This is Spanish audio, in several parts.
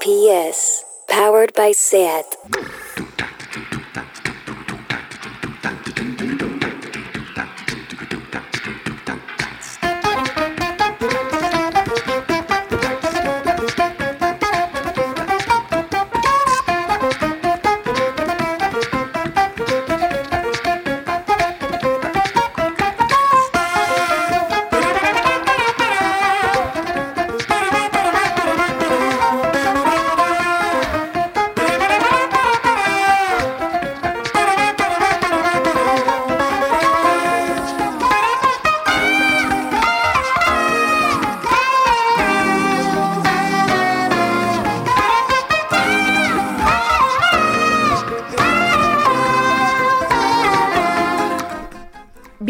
PS, powered by SAT.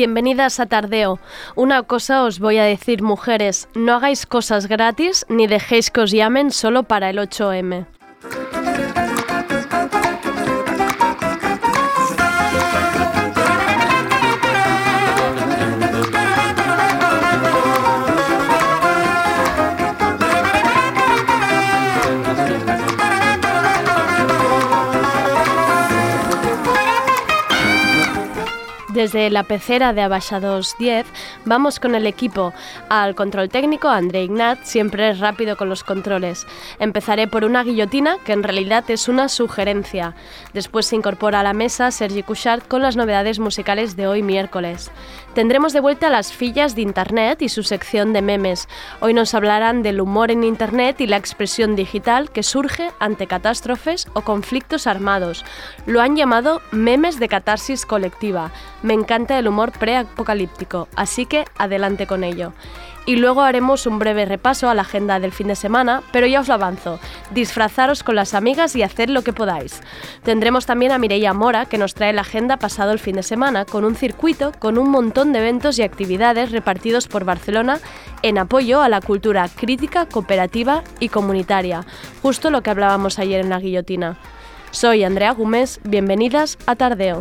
Bienvenidas a Tardeo. Una cosa os voy a decir, mujeres, no hagáis cosas gratis ni dejéis que os llamen solo para el 8M. Desde la pecera de Abaixados 10 vamos con el equipo. Al control técnico, André Ignat siempre es rápido con los controles. Empezaré por una guillotina que en realidad es una sugerencia. Después se incorpora a la mesa Sergi Couchard con las novedades musicales de hoy miércoles. Tendremos de vuelta las fillas de Internet y su sección de memes. Hoy nos hablarán del humor en Internet y la expresión digital que surge ante catástrofes o conflictos armados. Lo han llamado memes de catarsis colectiva. Me encanta el humor preapocalíptico, así que adelante con ello y luego haremos un breve repaso a la agenda del fin de semana, pero ya os lo avanzo, disfrazaros con las amigas y haced lo que podáis. Tendremos también a Mireia Mora, que nos trae la agenda pasado el fin de semana, con un circuito con un montón de eventos y actividades repartidos por Barcelona en apoyo a la cultura crítica, cooperativa y comunitaria, justo lo que hablábamos ayer en la guillotina. Soy Andrea Gómez, bienvenidas a Tardeo.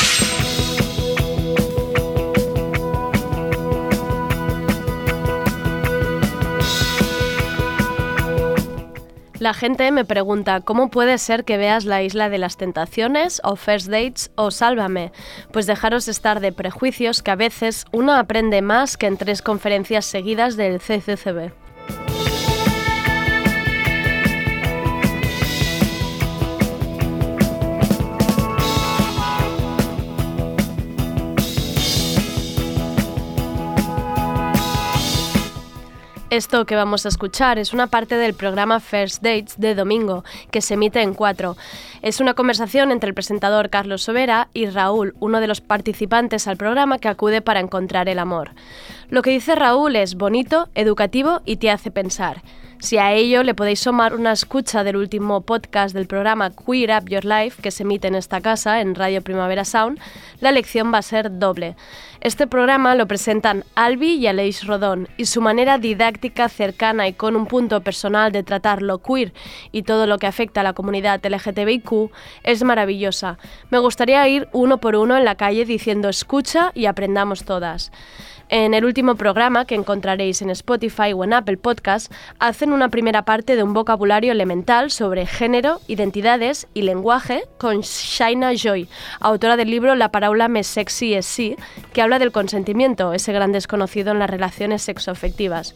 La gente me pregunta, ¿cómo puede ser que veas la isla de las tentaciones o First Dates o Sálvame? Pues dejaros estar de prejuicios que a veces uno aprende más que en tres conferencias seguidas del CCCB. Esto que vamos a escuchar es una parte del programa First Dates de domingo, que se emite en cuatro. Es una conversación entre el presentador Carlos Sobera y Raúl, uno de los participantes al programa que acude para encontrar el amor. Lo que dice Raúl es bonito, educativo y te hace pensar. Si a ello le podéis sumar una escucha del último podcast del programa Queer Up Your Life que se emite en esta casa, en Radio Primavera Sound, la lección va a ser doble. Este programa lo presentan Albi y Aleix Rodón y su manera didáctica, cercana y con un punto personal de tratar lo queer y todo lo que afecta a la comunidad LGTBIQ es maravillosa. Me gustaría ir uno por uno en la calle diciendo escucha y aprendamos todas. En el último programa que encontraréis en Spotify o en Apple Podcast, hacen una primera parte de un vocabulario elemental sobre género, identidades y lenguaje con Shaina Joy, autora del libro La paraula més sexy es sí, que habla del consentimiento, ese gran desconocido en las relaciones sexoafectivas.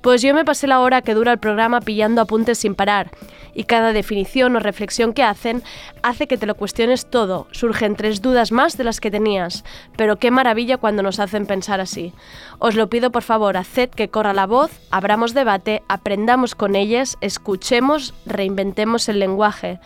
Pues yo me pasé la hora que dura el programa pillando apuntes sin parar, y cada definición o reflexión que hacen hace que te lo cuestiones todo. Surgen tres dudas más de las que tenías, pero qué maravilla cuando nos hacen pensar así. Os lo pido por favor, haced que corra la voz, abramos debate, aprendamos con ellas, escuchemos, reinventemos el lenguaje.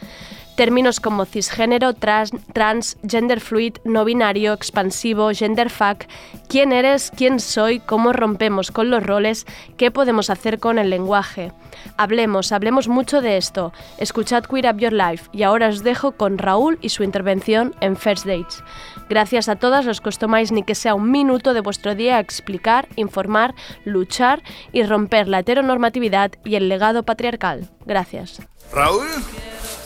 Términos como cisgénero, trans, trans, gender fluid, no binario, expansivo, gender fuck, quién eres, quién soy, cómo rompemos con los roles, qué podemos hacer con el lenguaje. Hablemos, hablemos mucho de esto. Escuchad Queer Up Your Life y ahora os dejo con Raúl y su intervención en First Dates. Gracias a todas que tomáis ni que sea un minuto de vuestro día a explicar, informar, luchar y romper la heteronormatividad y el legado patriarcal. Gracias. Raúl.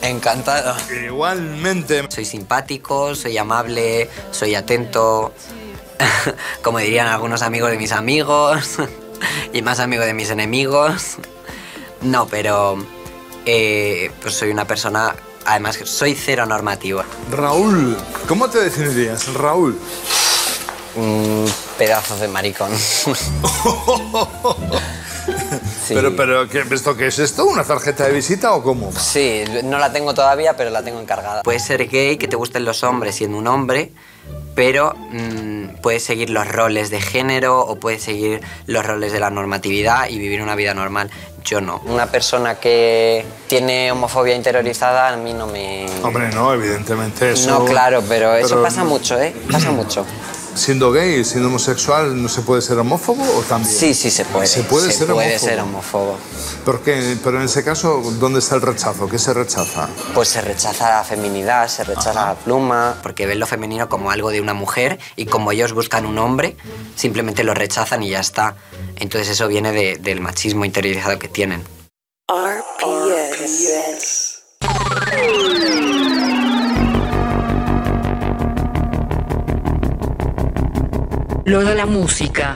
Encantado. Igualmente. Soy simpático, soy amable, soy atento, como dirían algunos amigos de mis amigos y más amigos de mis enemigos. No, pero eh, pues soy una persona, además soy cero normativo. Raúl, ¿cómo te definirías, Raúl? Un pedazo de maricón. Sí. Pero, pero ¿qué, ¿esto qué es esto? ¿Una tarjeta de visita o cómo? Sí, no la tengo todavía, pero la tengo encargada. Puedes ser gay, que te gusten los hombres siendo un hombre, pero mm, puedes seguir los roles de género o puedes seguir los roles de la normatividad y vivir una vida normal. Yo no. Una persona que tiene homofobia interiorizada a mí no me... Hombre, no, evidentemente eso... No, claro, pero eso pero- pasa mucho, ¿eh? Pasa mucho. Siendo gay, siendo homosexual, ¿no se puede ser homófobo o también? Sí, sí se puede. Se puede ser puede homófobo. ser homófobo. ¿Por qué? Pero en ese caso, ¿dónde está el rechazo? ¿Qué se rechaza? Pues se rechaza la feminidad, se rechaza la pluma, porque ven lo femenino como algo de una mujer y como ellos buscan un hombre, simplemente lo rechazan y ya está. Entonces eso viene de- del machismo interiorizado que tienen. RPS. Lo la música.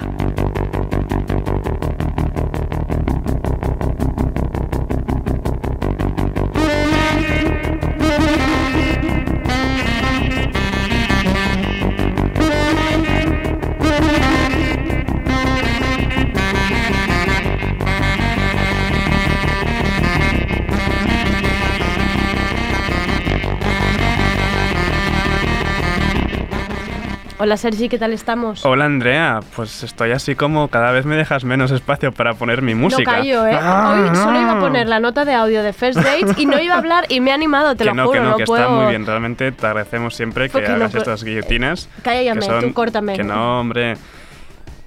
Hola Sergi, ¿qué tal estamos? Hola Andrea, pues estoy así como cada vez me dejas menos espacio para poner mi música. No callo, ¿eh? Ah, Hoy solo iba a poner la nota de audio de First Dates y no iba a hablar y me he animado, te que lo no, juro, que no, no que puedo... está muy bien. Realmente te agradecemos siempre que no hagas estas guillotinas. Cállame, que son- tú córtame. Que no, hombre.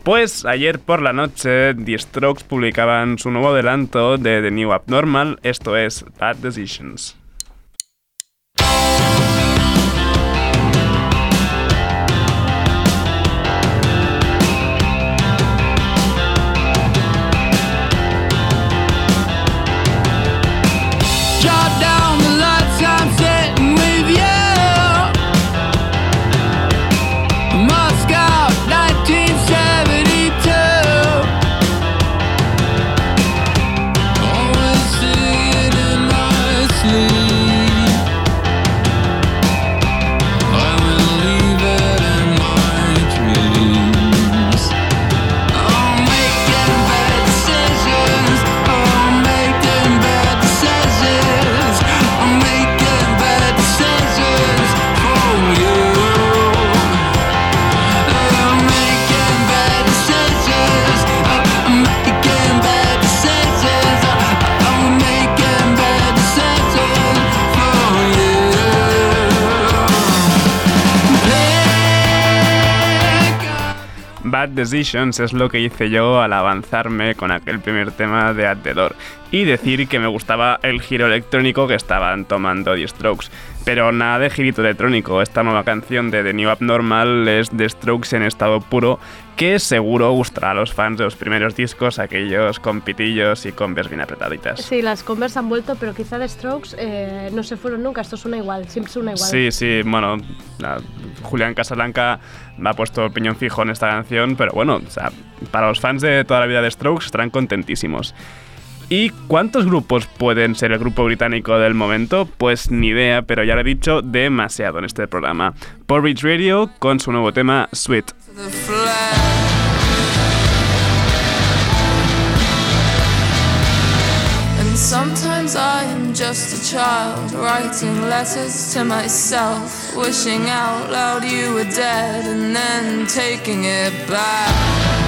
Pues ayer por la noche, The Strokes publicaban su nuevo adelanto de The New Abnormal, esto es Bad Decisions. Es lo que hice yo al avanzarme con aquel primer tema de At the y decir que me gustaba el giro electrónico que estaban tomando The Strokes. Pero nada de girito electrónico, esta nueva canción de The New Abnormal es The Strokes en estado puro que seguro gustará a los fans de los primeros discos, aquellos con pitillos y converse bien apretaditas. Sí, las Converse han vuelto, pero quizá de Strokes eh, no se fueron nunca, esto suena igual, siempre suena igual. Sí, sí, bueno, la- Julián Casablanca me ha puesto opinión fijo en esta canción, pero bueno, o sea, para los fans de toda la vida de Strokes estarán contentísimos. ¿Y cuántos grupos pueden ser el grupo británico del momento? Pues ni idea, pero ya lo he dicho demasiado en este programa. Porridge Radio con su nuevo tema Sweet. sometimes I am just a child writing letters to myself, wishing out loud you were dead and then taking it back.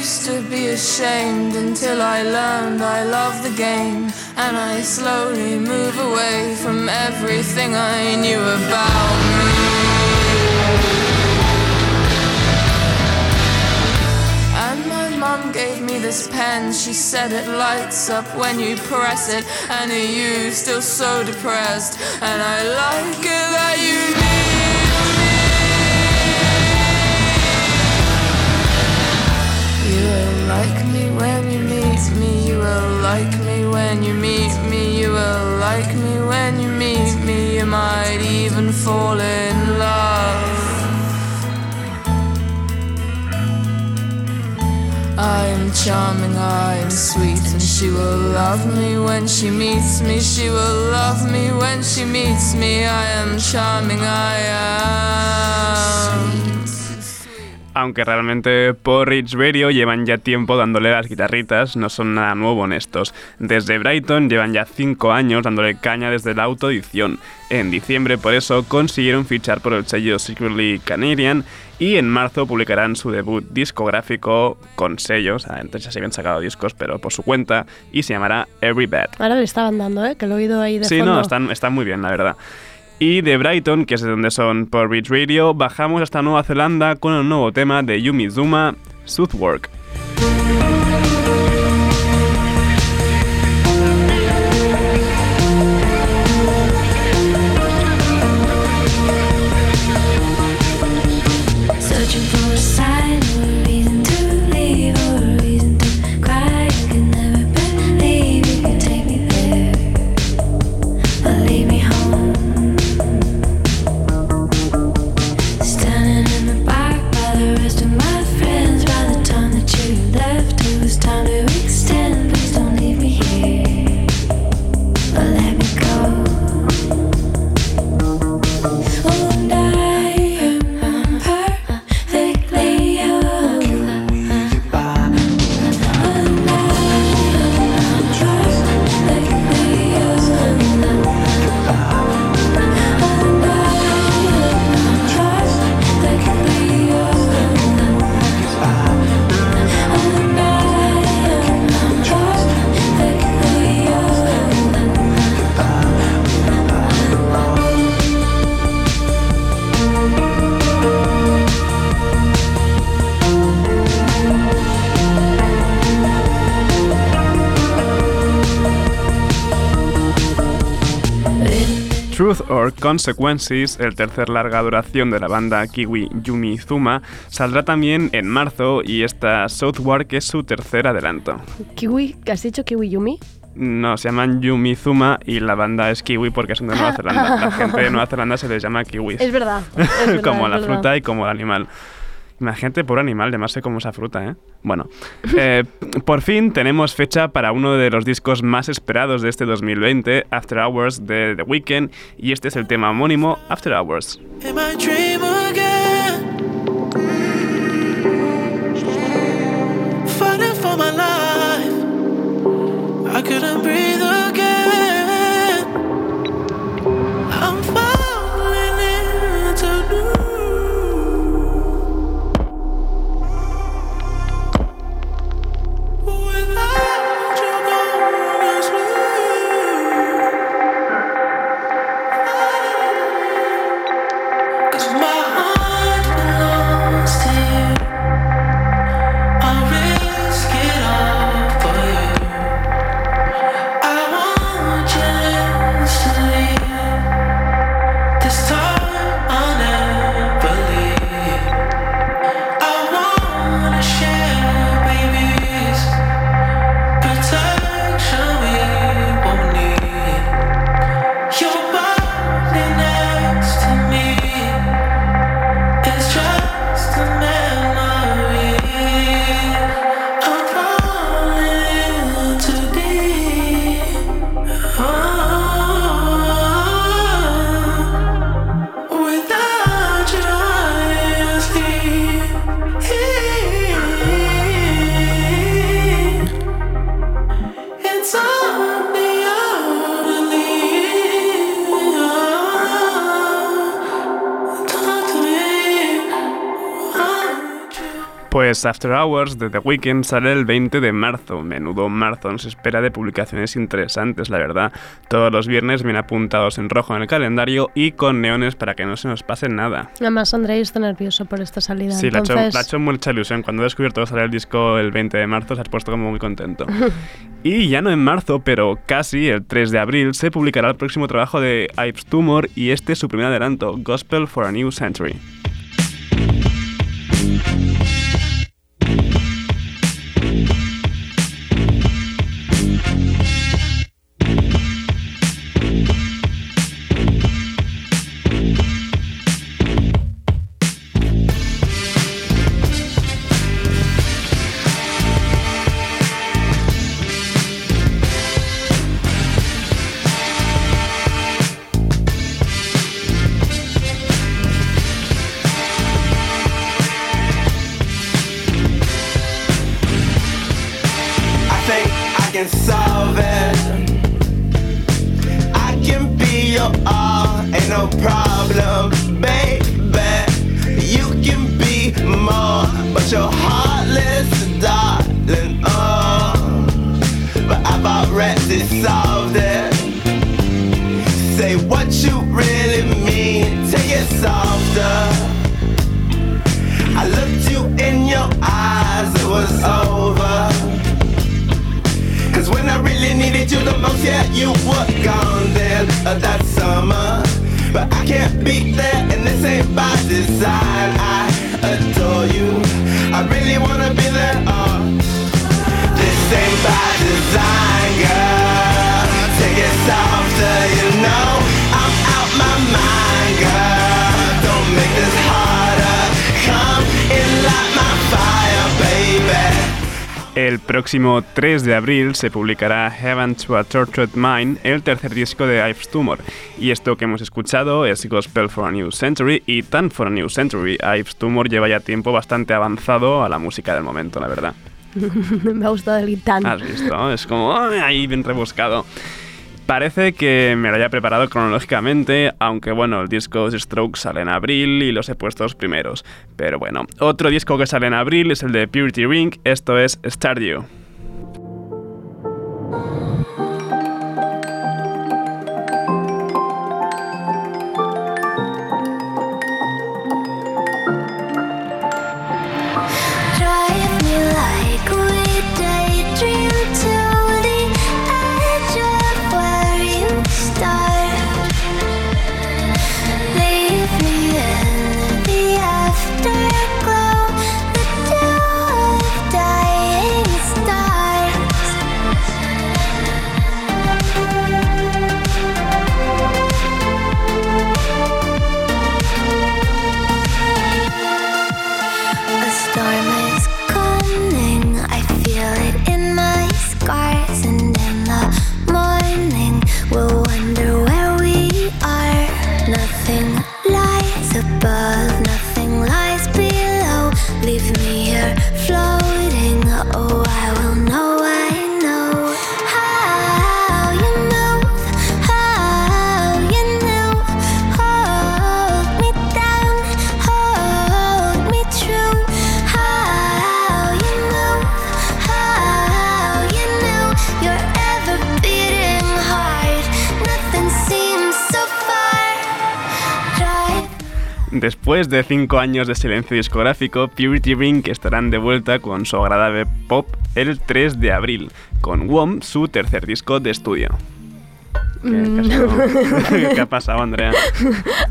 Used to be ashamed until I learned I love the game. And I slowly move away from everything I knew about me. And my mom gave me this pen. She said it lights up when you press it. And are you still so depressed? And I like it that you will like me when you meet me. You will like me when you meet me. You might even fall in love. I am charming, I am sweet, and she will love me when she meets me. She will love me when she meets me. I am charming, I am. Aunque realmente Porridge Radio llevan ya tiempo dándole las guitarritas, no son nada nuevo en estos. Desde Brighton llevan ya 5 años dándole caña desde la autoedición. En diciembre, por eso, consiguieron fichar por el sello Secretly Canadian y en marzo publicarán su debut discográfico con sellos. Ah, entonces ya se habían sacado discos, pero por su cuenta, y se llamará Every Bad. Ahora le estaban dando, ¿eh? Que lo he oído ahí de Sí, fondo. no, están, están muy bien, la verdad. Y de Brighton, que es de donde son por Beach Radio, bajamos hasta Nueva Zelanda con el nuevo tema de Yumi Zuma, Southwark. Consequences, el tercer larga duración de la banda Kiwi Yumi Zuma, saldrá también en marzo y esta Southwark es su tercer adelanto. Kiwi, ¿has dicho Kiwi Yumi? No, se llaman Yumi Zuma y la banda es Kiwi porque son de Nueva Zelanda. La gente de Nueva Zelanda se les llama kiwis. Es verdad. es verdad, como es la verdad. fruta y como el animal. Imagínate, por animal, llamarse como esa fruta, ¿eh? Bueno, eh, por fin tenemos fecha para uno de los discos más esperados de este 2020, After Hours de The Weeknd, y este es el tema homónimo, After Hours. in my After Hours de The Weeknd sale el 20 de marzo. Menudo marzo nos espera de publicaciones interesantes, la verdad. Todos los viernes bien apuntados en rojo en el calendario y con neones para que no se nos pase nada. Además, Andrei está nervioso por esta salida. Sí, ha hecho- entonces... le ha hecho mucha ilusión. Cuando he descubierto que sale el disco el 20 de marzo, se ha puesto como muy contento. y ya no en marzo, pero casi el 3 de abril, se publicará el próximo trabajo de Ives Tumor y este es su primer adelanto, Gospel for a New Century. Próximo 3 de abril se publicará Heaven to a Tortured Mind, el tercer disco de Ives Tumor. Y esto que hemos escuchado es Gospel for a New Century y tan for a New Century. Ives Tumor lleva ya tiempo bastante avanzado a la música del momento, la verdad. Me ha gustado el tan. ¿Has visto? Es como ahí bien rebuscado. Parece que me lo haya preparado cronológicamente, aunque bueno, el disco de Strokes sale en abril y los he puesto los primeros. Pero bueno, otro disco que sale en abril es el de Purity Ring, esto es Stardew. Después de cinco años de silencio discográfico, Purity Ring estarán de vuelta con su agradable pop el 3 de abril, con WOM, su tercer disco de estudio. ¿Qué, qué ha sido? ¿Qué ha pasado, Andrea?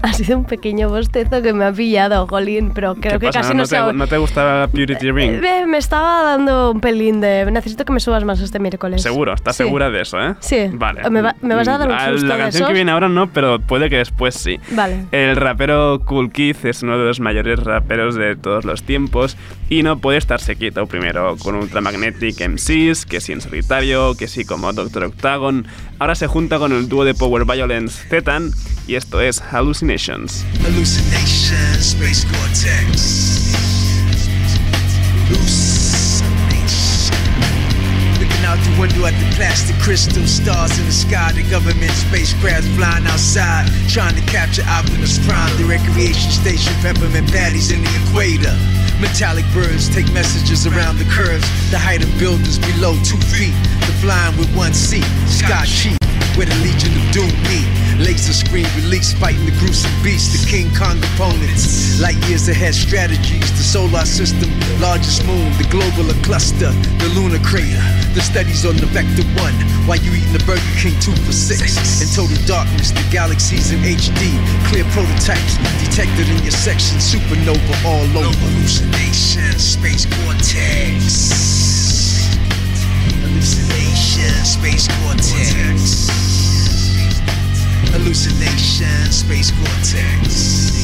Ha sido un pequeño bostezo que me ha pillado, Jolín, pero creo ¿Qué que pasa? casi ¿No, no, te, se ha- ¿No te gustaba Purity Ring? Eh, Me estaba dando un pelín de... Necesito que me subas más este miércoles. Seguro, ¿estás Sí. segura de eso, eh? Sí. Vale. ¿Me va- me vas a dar un Ah, susto La de canción que viene ahora no, pero puede que después sí. Vale. El rapero Cool Keith es uno de los mayores raperos de todos los tiempos y no puede estarse quieto primero con Ultramagnetic MCs, que sí en solitario, que sí como Doctor Octagon. Ahora se junta con el dúo de Power Violence Zetan y esto es Hallucinations. Out the window at the plastic crystal stars in the sky. The government spacecraft flying outside, trying to capture Optimus Prime. The recreation station, peppermint patties in the equator. Metallic birds take messages around the curves. The height of buildings below two feet. The flying with one seat. Scott Sheep, where the Legion of Doom meet. Laser screen release, fighting the gruesome beast, the King Kong opponents. Light years ahead strategies, the solar system, largest moon, the global cluster, the lunar crater. The studies on the Vector 1, while you eating the Burger King 2 for 6. In total darkness, the galaxies in HD, clear prototypes detected in your section, supernova all over. Hallucination, space vortex. Hallucination, space vortex. Hallucination, space vortex.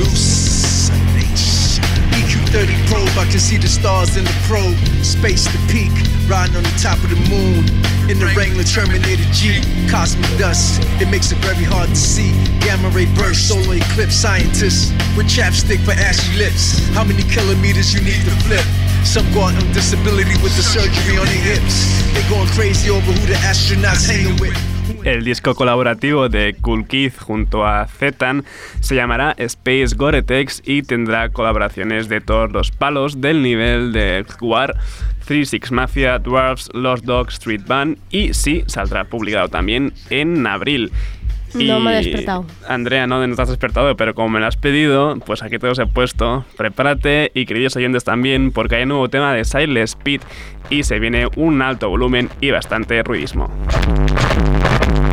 Hallucination. EQ30 probe, I can see the stars in the probe. Space to peak, riding on the top of the moon. In the Wrangler Terminator G, cosmic dust. It makes it very hard to see. Gamma ray burst, solar eclipse scientists with chapstick for ashy lips. How many kilometers you need to flip? Some go out on disability with the surgery on their hips. They going crazy over who the astronauts hanging with. El disco colaborativo de Cool Kid junto a Zetan se llamará Space Goretex y tendrá colaboraciones de todos los palos del nivel de War, 36 Mafia, Dwarfs, Lost Dogs, Street Band y sí, saldrá publicado también en abril. No me he despertado. Andrea, no, no te has despertado, pero como me lo has pedido, pues aquí te los he puesto. Prepárate y queridos oyentes también, porque hay un nuevo tema de Silent Speed y se viene un alto volumen y bastante ruidismo. Thank you.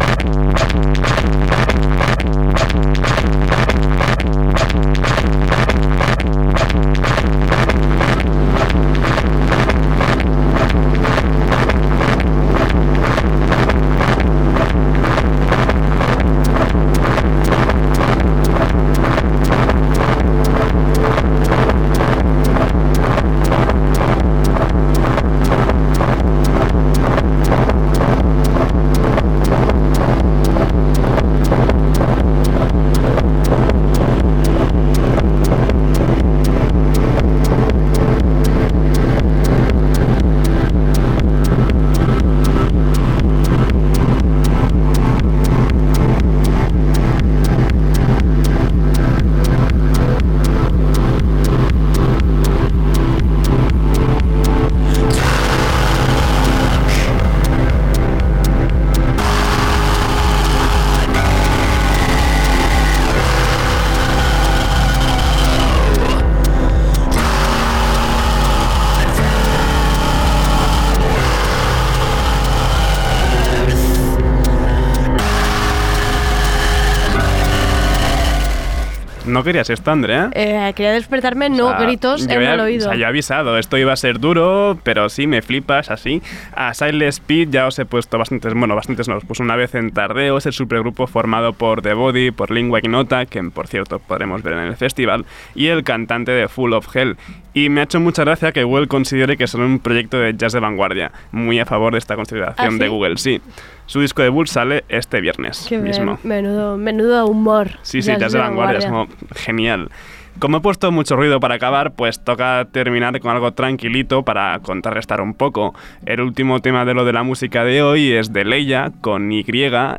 ¿No querías esto, Andrea? Eh, quería despertarme, no O sea, gritos en el oído. O sea, yo he avisado, esto iba a ser duro, pero sí, me flipas así. A Silent Speed ya os he puesto bastantes, bueno, bastantes no, os puse una vez en Tardeo, es el supergrupo formado por The Body, por Lingua Ignota, que por cierto podremos ver en el festival, y el cantante de Full of Hell. Y me ha hecho mucha gracia que Google considere que son un proyecto de jazz de vanguardia, muy a favor de esta consideración ¿Ah, de? Google, sí. Su disco debut sale este viernes Qué mismo. menudo, menudo humor. Sí, sí, Jazz jazz de vanguardia, es como genial. Como he puesto mucho ruido para acabar, pues toca terminar con algo tranquilito para contrarrestar un poco. El último tema de lo de la música de hoy es de Leia con Y,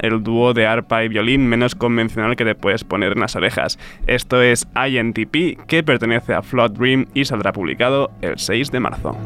el dúo de arpa y violín menos convencional que te puedes poner en las orejas. Esto es INTP, que pertenece a Flood Dream y saldrá publicado el 6 de marzo.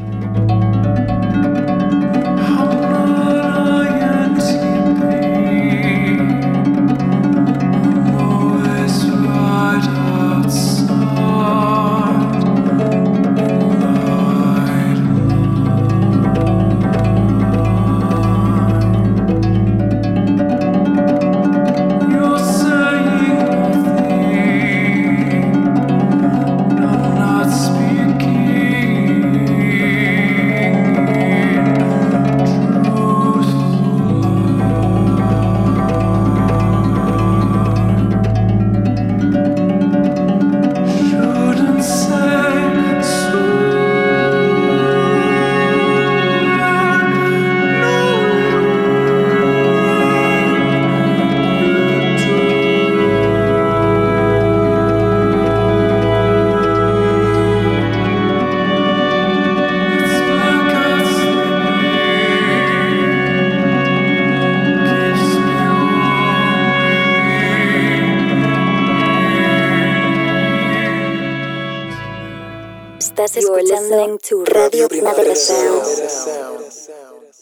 Estás escuchando Radio Primavera Sound.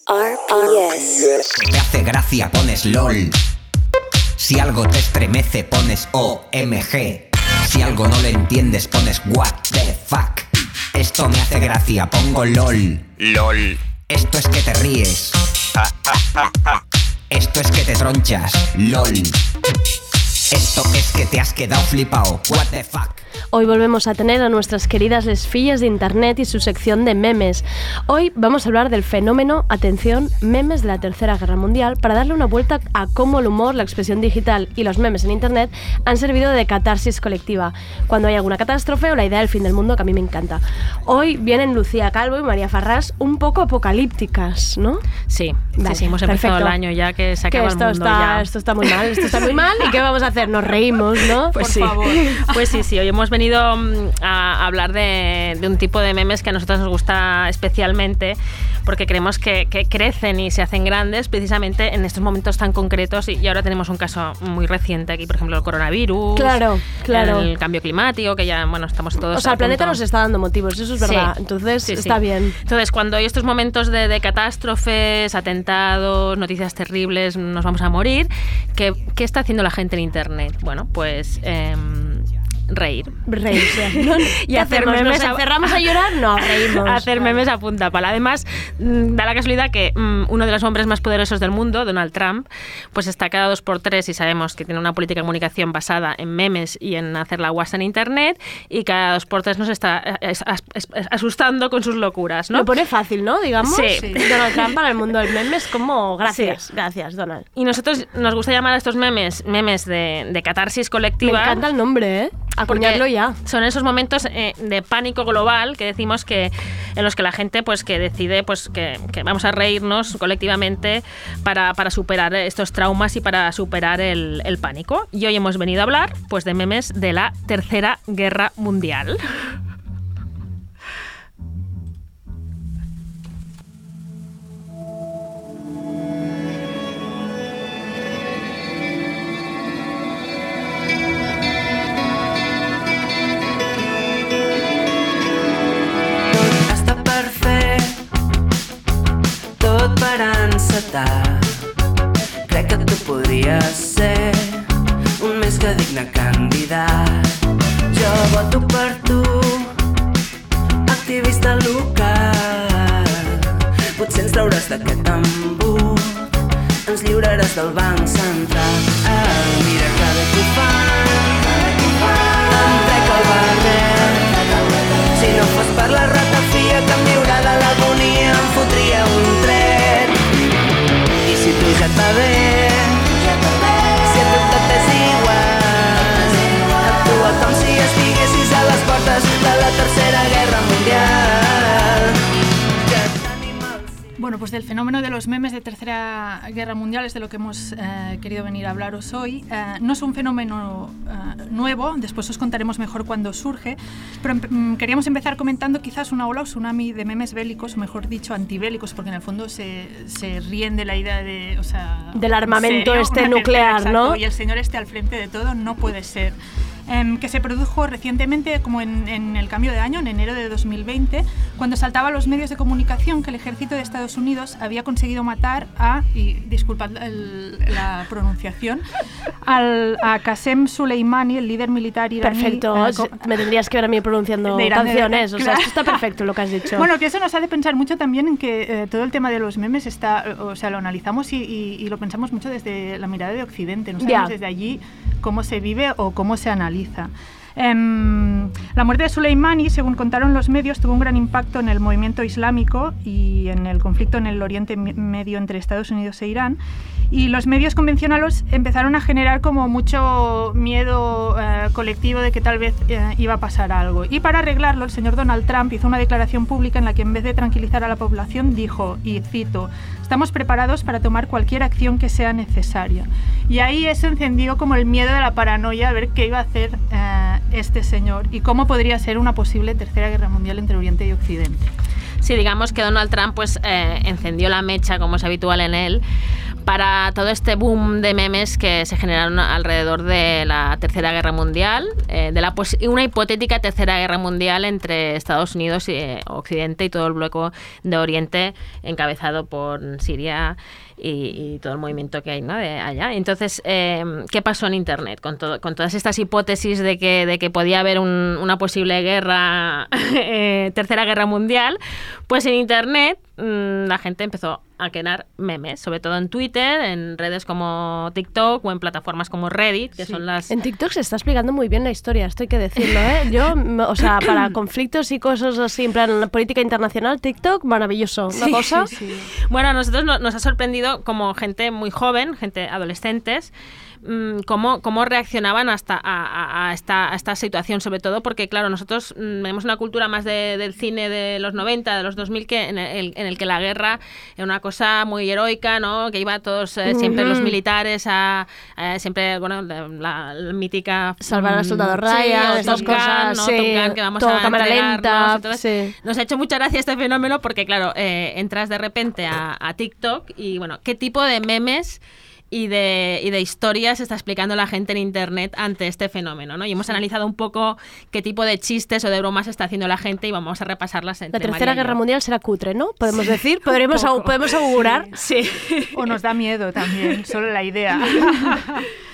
RPS. te hace gracia pones LOL. Si algo te estremece pones OMG. Si algo no lo entiendes pones What the fuck. Esto me hace gracia, pongo LOL. LOL. Esto es que te ríes. Esto es que te tronchas. LOL. Esto es que te has quedado flipao. What the fuck. Hoy volvemos a tener a nuestras queridas lesfillas de internet y su sección de memes. Hoy vamos a hablar del fenómeno, atención, memes de la Tercera Guerra Mundial para darle una vuelta a cómo el humor, la expresión digital y los memes en internet han servido de catarsis colectiva. Cuando hay alguna catástrofe o la idea del fin del mundo que a mí me encanta. Hoy vienen Lucía Calvo y María Farrás un poco apocalípticas, ¿no? Sí, Vale, sí, sí, hemos empezado perfecto. el año ya que se Que acaba esto el mundo está, ya. esto está muy mal, esto está muy mal. ¿Y qué vamos a hacer? Nos reímos, ¿no? Pues Por sí. favor. Pues sí, sí. Hoy hemos venido mm, a hablar de, de un tipo de memes que a nosotros nos gusta especialmente porque creemos que, que crecen y se hacen grandes precisamente en estos momentos tan concretos y, y ahora tenemos un caso muy reciente aquí, por ejemplo, el coronavirus, Claro, claro. el cambio climático, que ya, bueno, estamos todos O sea, el planeta punto. nos está dando motivos, eso es Sí, verdad. Entonces, sí, sí. está bien. Entonces, cuando hay estos momentos de, de catástrofes, atentados, noticias terribles, nos vamos a morir, ¿qué, qué está haciendo la gente en Internet? Bueno, pues em, reír. Reírse. ¿no? y ¿Qué hacer memes. ¿Nos a- encerramos a llorar? No, reímos. hacer memes a punta pala. Además, mm, da la casualidad que mm, uno de los hombres más poderosos del mundo, Donald Trump, pues está cada dos por tres y sabemos que tiene una política de comunicación basada en memes y en hacer la guasa en Internet y cada dos por tres nos está eh, as- asustando con sus locuras, ¿no? Lo pone fácil, ¿no? Digamos. Sí. Donald Trump para el mundo del meme es como gracias, gracias, Donald. Y nosotros nos gusta llamar a estos memes memes de, de catarsis Me colectiva. encanta el nombre, ¿eh? Acuñarlo ya. Son esos momentos eh, de pánico global que decimos que en los que la gente pues que decide pues que, que vamos a reírnos colectivamente para, para superar estos traumas y para superar el, el pánico. Y hoy hemos venido a hablar pues de memes de la Tercera Guerra Mundial. Encetar. Crec que tu podries ser un més que digne candidat. Jo voto per tu, activista local. Potser ens trauràs d'aquest embut, ens lliuraràs del banc central. Ah, mira Bueno, pues del fenómeno de los memes de Tercera Guerra Mundial es de lo que hemos eh, querido venir a hablaros hoy. Eh, no es un fenómeno eh, nuevo, después os contaremos mejor cuándo surge, pero em- mm, queríamos empezar comentando quizás una ola o tsunami de memes bélicos, o mejor dicho, antibélicos, porque en el fondo se, se ríen de la idea de... O sea, Del armamento ¿en este nuclear, ¿no? Y el señor esté al frente de todo no puede ser. Em, que se produjo recientemente, como en, en el cambio de año, en enero de 2020, cuando saltaba a los medios de comunicación que el ejército de Estados Unidos había conseguido matar a, y disculpad el- la pronunciación, al, a Qasem Soleimani, el líder militar iraní. Perfecto. eh, Me tendrías que ver a mí pronunciando Irán, de- canciones. O sea, claro. esto está perfecto lo que has dicho. Bueno, que eso nos hace pensar mucho también en que eh, todo el tema de los memes está, o sea, lo analizamos y, y- y lo pensamos mucho desde la mirada de Occidente, no sabemos Ya. desde allí cómo se vive o cómo se analiza. Em, la muerte de Soleimani, según contaron los medios, tuvo un gran impacto en el movimiento islámico y en el conflicto en el Oriente Medio entre Estados Unidos e Irán. Y los medios convencionales empezaron a generar como mucho miedo eh, colectivo de que tal vez eh, iba a pasar algo. Y para arreglarlo, el señor Donald Trump hizo una declaración pública en la que en vez de tranquilizar a la población dijo, y cito, estamos preparados para tomar cualquier acción que sea necesaria. Y ahí eso encendió como el miedo de la paranoia a ver qué iba a hacer eh, este señor y cómo podría ser una posible tercera guerra mundial entre Oriente y Occidente. Sí, digamos que Donald Trump pues eh, encendió la mecha, como es habitual en él, para todo este boom de memes que se generaron alrededor de la Tercera Guerra Mundial, eh, de la pos- una hipotética Tercera Guerra Mundial entre Estados Unidos y eh, Occidente y todo el bloque de Oriente encabezado por Siria y, todo el movimiento que hay ¿no? de allá. Entonces, eh, ¿qué pasó en Internet con, todo, con todas estas hipótesis de que, podía haber un- una posible guerra, tercera guerra mundial? Pues en Internet mm, la gente empezó a crear memes, sobre todo en Twitter, en redes como TikTok o en plataformas como Reddit, que son las... En TikTok se está explicando muy bien la historia, esto hay que decirlo, ¿eh? Yo, o sea, para conflictos y cosas así, en plan política internacional, TikTok, maravilloso. Una Sí, cosa... sí, sí. Bueno, a nosotros no- nos ha sorprendido como gente muy joven, gente adolescentes, cómo, cómo reaccionaban hasta a, a- a esta, a esta situación, sobre todo porque, claro, nosotros mm, tenemos una cultura más de- del cine de los 90, de los 2000, que en el, en el que la guerra era una cosa muy heroica, ¿no? Que iba todos, eh, siempre los Ujú. militares a, a siempre, bueno, la, la- la mítica... Salvar al mm, soldado sí, Ryan, o estas cosas, ¿no? sí, Gun, que vamos todo a cámara lenta, entonces, sí. nos ha hecho mucha gracia este fenómeno porque, claro, eh, entras de repente a, a TikTok y, bueno, ¿qué tipo de memes y de, y de historias está explicando la gente en Internet ante este fenómeno? ¿no? Y hemos analizado un poco qué tipo de chistes o de bromas está haciendo la gente y vamos a repasarlas La entre Tercera María y Guerra yo. Mundial será cutre, ¿no? Podemos decir, podremos, podemos augurar. Sí. O nos da miedo también, solo la idea.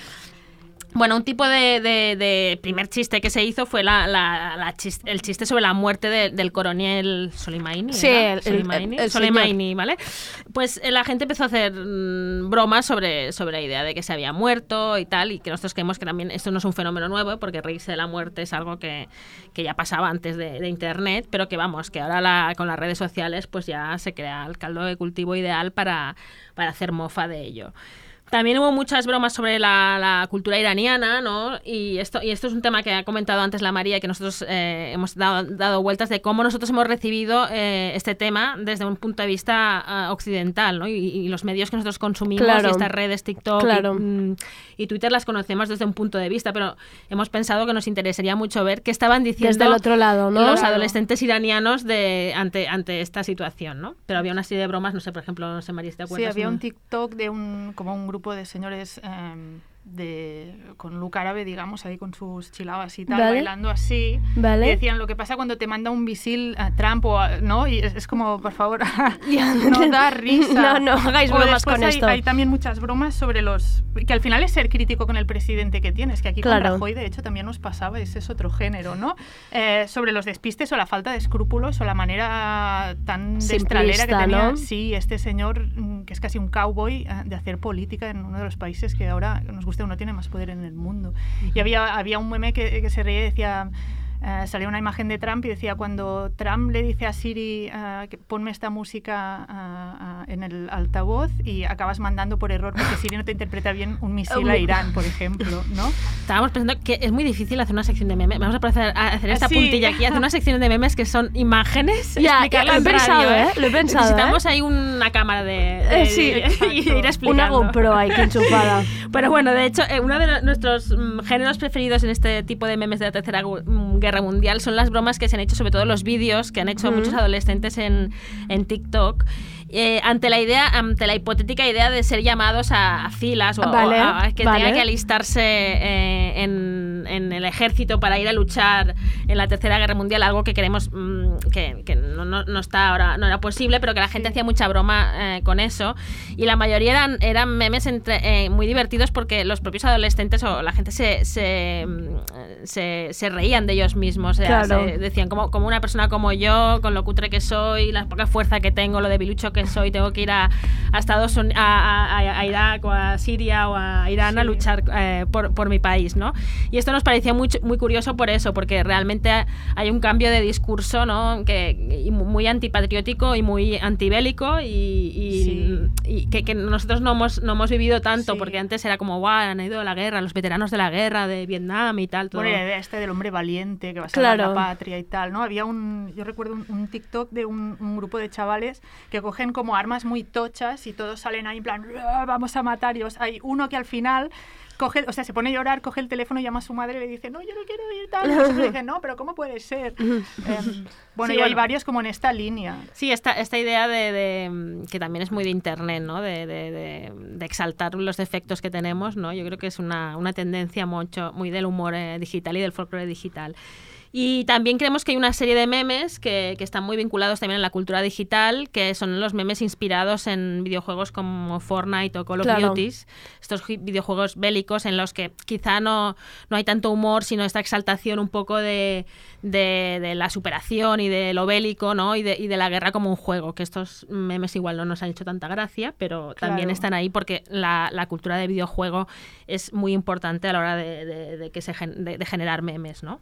Bueno, un tipo de, de- de primer chiste que se hizo fue la, la- la chis- el chiste sobre la muerte de- del coronel Soleimani. Sí, el- el- Soleimani, el Soleimani, ¿vale? Pues eh, la gente empezó a hacer mm, bromas sobre, sobre la idea de que se había muerto y tal, y que nosotros creemos que también esto no es un fenómeno nuevo, porque reírse de la muerte es algo que, que ya pasaba antes de, de Internet, pero que vamos, que ahora la- con las redes sociales pues ya se crea el caldo de cultivo ideal para, para hacer mofa de ello. También hubo muchas bromas sobre la, la cultura iraniana, ¿no? Y esto, y esto es un tema que ha comentado antes la María, que nosotros eh, hemos dado, dado vueltas de cómo nosotros hemos recibido eh, este tema desde un punto de vista ah, occidental, ¿no? Y, y los medios que nosotros consumimos Claro. y estas redes TikTok y- Claro. mm, y, Twitter las conocemos desde un punto de vista, pero hemos pensado que nos interesaría mucho ver qué estaban diciendo Desde el otro lado, ¿no? los Claro. adolescentes iranianos de, ante, ante esta situación, ¿no? Pero había una serie de bromas, no sé, por ejemplo, no sé, María, si te Sí, acuerdas. había ¿no? un TikTok de un, como un grupo de señores em, de, con look árabe, digamos, ahí con sus chilavas y tal, Vale. bailando así. Vale. Y decían lo que pasa cuando te manda un misil a Trump o a- ¿no? Y es, es como, por favor, no da risa. No, no hagáis O bromas con hay, esto. Hay también muchas bromas sobre los... Que al final es ser crítico con el presidente que tienes, que aquí Claro. con Rajoy de hecho también nos pasaba, ese es otro género, ¿no? Eh, sobre los despistes o la falta de escrúpulos o la manera tan destralera que Simplista, tenía ¿no? sí, este señor mm, que es casi un cowboy eh, de hacer política en uno de los países que ahora, nos guste o no, tiene más poder en el mundo. Y había, había un meme que, que se reía y decía... eh, salía una imagen de Trump y decía cuando Trump le dice a Siri eh, que ponme esta música ah, en el altavoz y acabas mandando por error porque Siri no te interpreta bien un misil a Irán, por ejemplo, ¿no? Estábamos pensando que es muy difícil hacer una sección de memes. Vamos a hacer, a hacer esta Sí. puntilla aquí, hacer una sección de memes que son imágenes. Ya, lo he en pensado, ¿eh? Lo he pensado, Necesitamos ahí una cámara de, de- Eh, sí, y ir explicando. Una GoPro ahí que enchufada. Pero bueno, de hecho, eh, uno de nuestros mm, géneros preferidos en este tipo de memes de la Tercera Gu- mm, Guerra Mundial son las bromas que se han hecho, sobre todo los vídeos que han hecho muchos adolescentes en, en TikTok. Eh, ante la idea, ante la hipotética idea de ser llamados a, a filas o, o Vale, a, que vale. tenga que alistarse eh, en, en el ejército para ir a luchar en la Tercera Guerra Mundial, algo que queremos mm, que, que no, no- no está ahora, no era posible, pero que la gente hacía mucha broma eh, con eso. Y la mayoría eran, eran memes entre, eh, muy divertidos porque los propios adolescentes o la gente se, se, mm, se, se reían de ellos mismos. o sea, Claro. se decían, como, como una persona como yo, con lo cutre que soy, la poca fuerza que tengo, lo debilucho que soy, tengo que ir a, a Estados Unidos, a, a- a Irak o a Siria o a Irán a Sí. luchar eh, por, por mi país, ¿no? Y esto nos parecía muy, muy curioso por eso, porque realmente hay un cambio de discurso, ¿no? Que, muy antipatriótico y muy antibélico y, y- Sí. y que, que nosotros no hemos, no hemos vivido tanto, Sí. porque antes era como, guau, han ido a la guerra, los veteranos de la guerra, de Vietnam y tal, todo. Bueno, la idea esta del hombre valiente que va a salvar Claro. la patria y tal, ¿no? Había un, yo recuerdo un, un TikTok de un, un grupo de chavales que cogen como armas muy tochas y todos salen ahí en plan, "Ah, vamos a matar. Y hay uno que al final coge, o sea, se pone a llorar, coge el teléfono, llama a su madre y le dice, no, yo no quiero ir tal. Y madre dice, no, pero ¿cómo puede ser? Em, bueno, Sí, y hay bueno. varios como en esta línea. Sí, esta, esta idea de, de, mm, que también es muy de internet, ¿no? De, de- de- de exaltar los defectos que tenemos, ¿no? Yo creo que es una, una tendencia mucho, muy del humor eh, digital y del folclore digital. Y también creemos que hay una serie de memes que, que están muy vinculados también a la cultura digital, que son los memes inspirados en videojuegos como Fortnite o Call of Claro. Duty, estos videojuegos bélicos en los que quizá no, no hay tanto humor, sino esta exaltación un poco de, de- de la superación y de lo bélico, ¿no? Y de, y de la guerra como un juego, que estos memes igual no nos han hecho tanta gracia, pero también están ahí porque la, la cultura de videojuego es muy importante a la hora de, de- que se de generar memes, ¿no?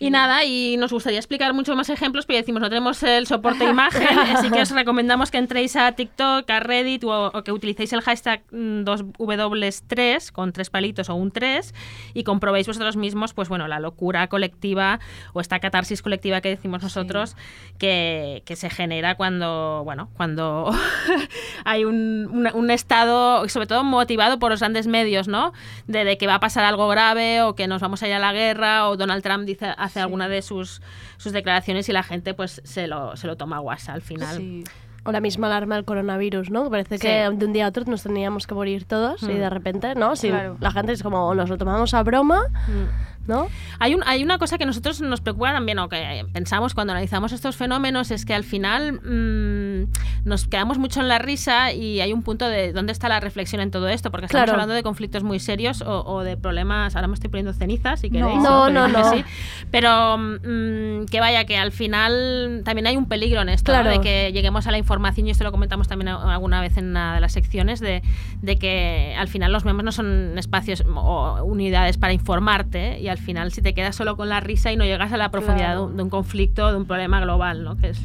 Y nada, y nos gustaría explicar muchos más ejemplos, pero ya decimos, no tenemos el soporte imagen, así que os recomendamos que entréis a TikTok, a Reddit o, o que utilicéis el hashtag mm, 2W3 con tres palitos o un 3 y comprobéis vosotros mismos, pues bueno, la locura colectiva o esta catarsis colectiva que decimos nosotros que, que se genera cuando, bueno, cuando hay un, un- un estado, sobre todo motivado por los grandes medios, ¿no? De, de que va a pasar algo grave o que nos vamos a ir a la guerra o Donald Trump dice, hace alguna de sus, sus declaraciones y la gente pues se lo, se lo toma a guasa al final. O la misma alarma del coronavirus, ¿no? Parece Sí. que de un día a otro nos teníamos que morir todos y Mm. de repente, ¿no? Si Claro. la gente es como, nos lo tomamos a broma, ¿no? Hay, un, hay una cosa que nosotros nos preocupa también, o que pensamos cuando analizamos estos fenómenos, es que al final mm, nos quedamos mucho en la risa y hay un punto de dónde está la reflexión en todo esto, porque estamos Claro. hablando de conflictos muy serios o, o de problemas. Ahora me estoy poniendo cenizas, si queréis. No, Pero no, sí. Pero mm, que vaya, que al final también hay un peligro en esto, de que lleguemos a la información, y esto lo comentamos también a- alguna vez en una de las secciones, de, de que al final los memes no son espacios o unidades para informarte y al final si te quedas solo con la risa y no llegas a la profundidad Claro. de, un, de un conflicto, de un problema global, ¿no? Que es,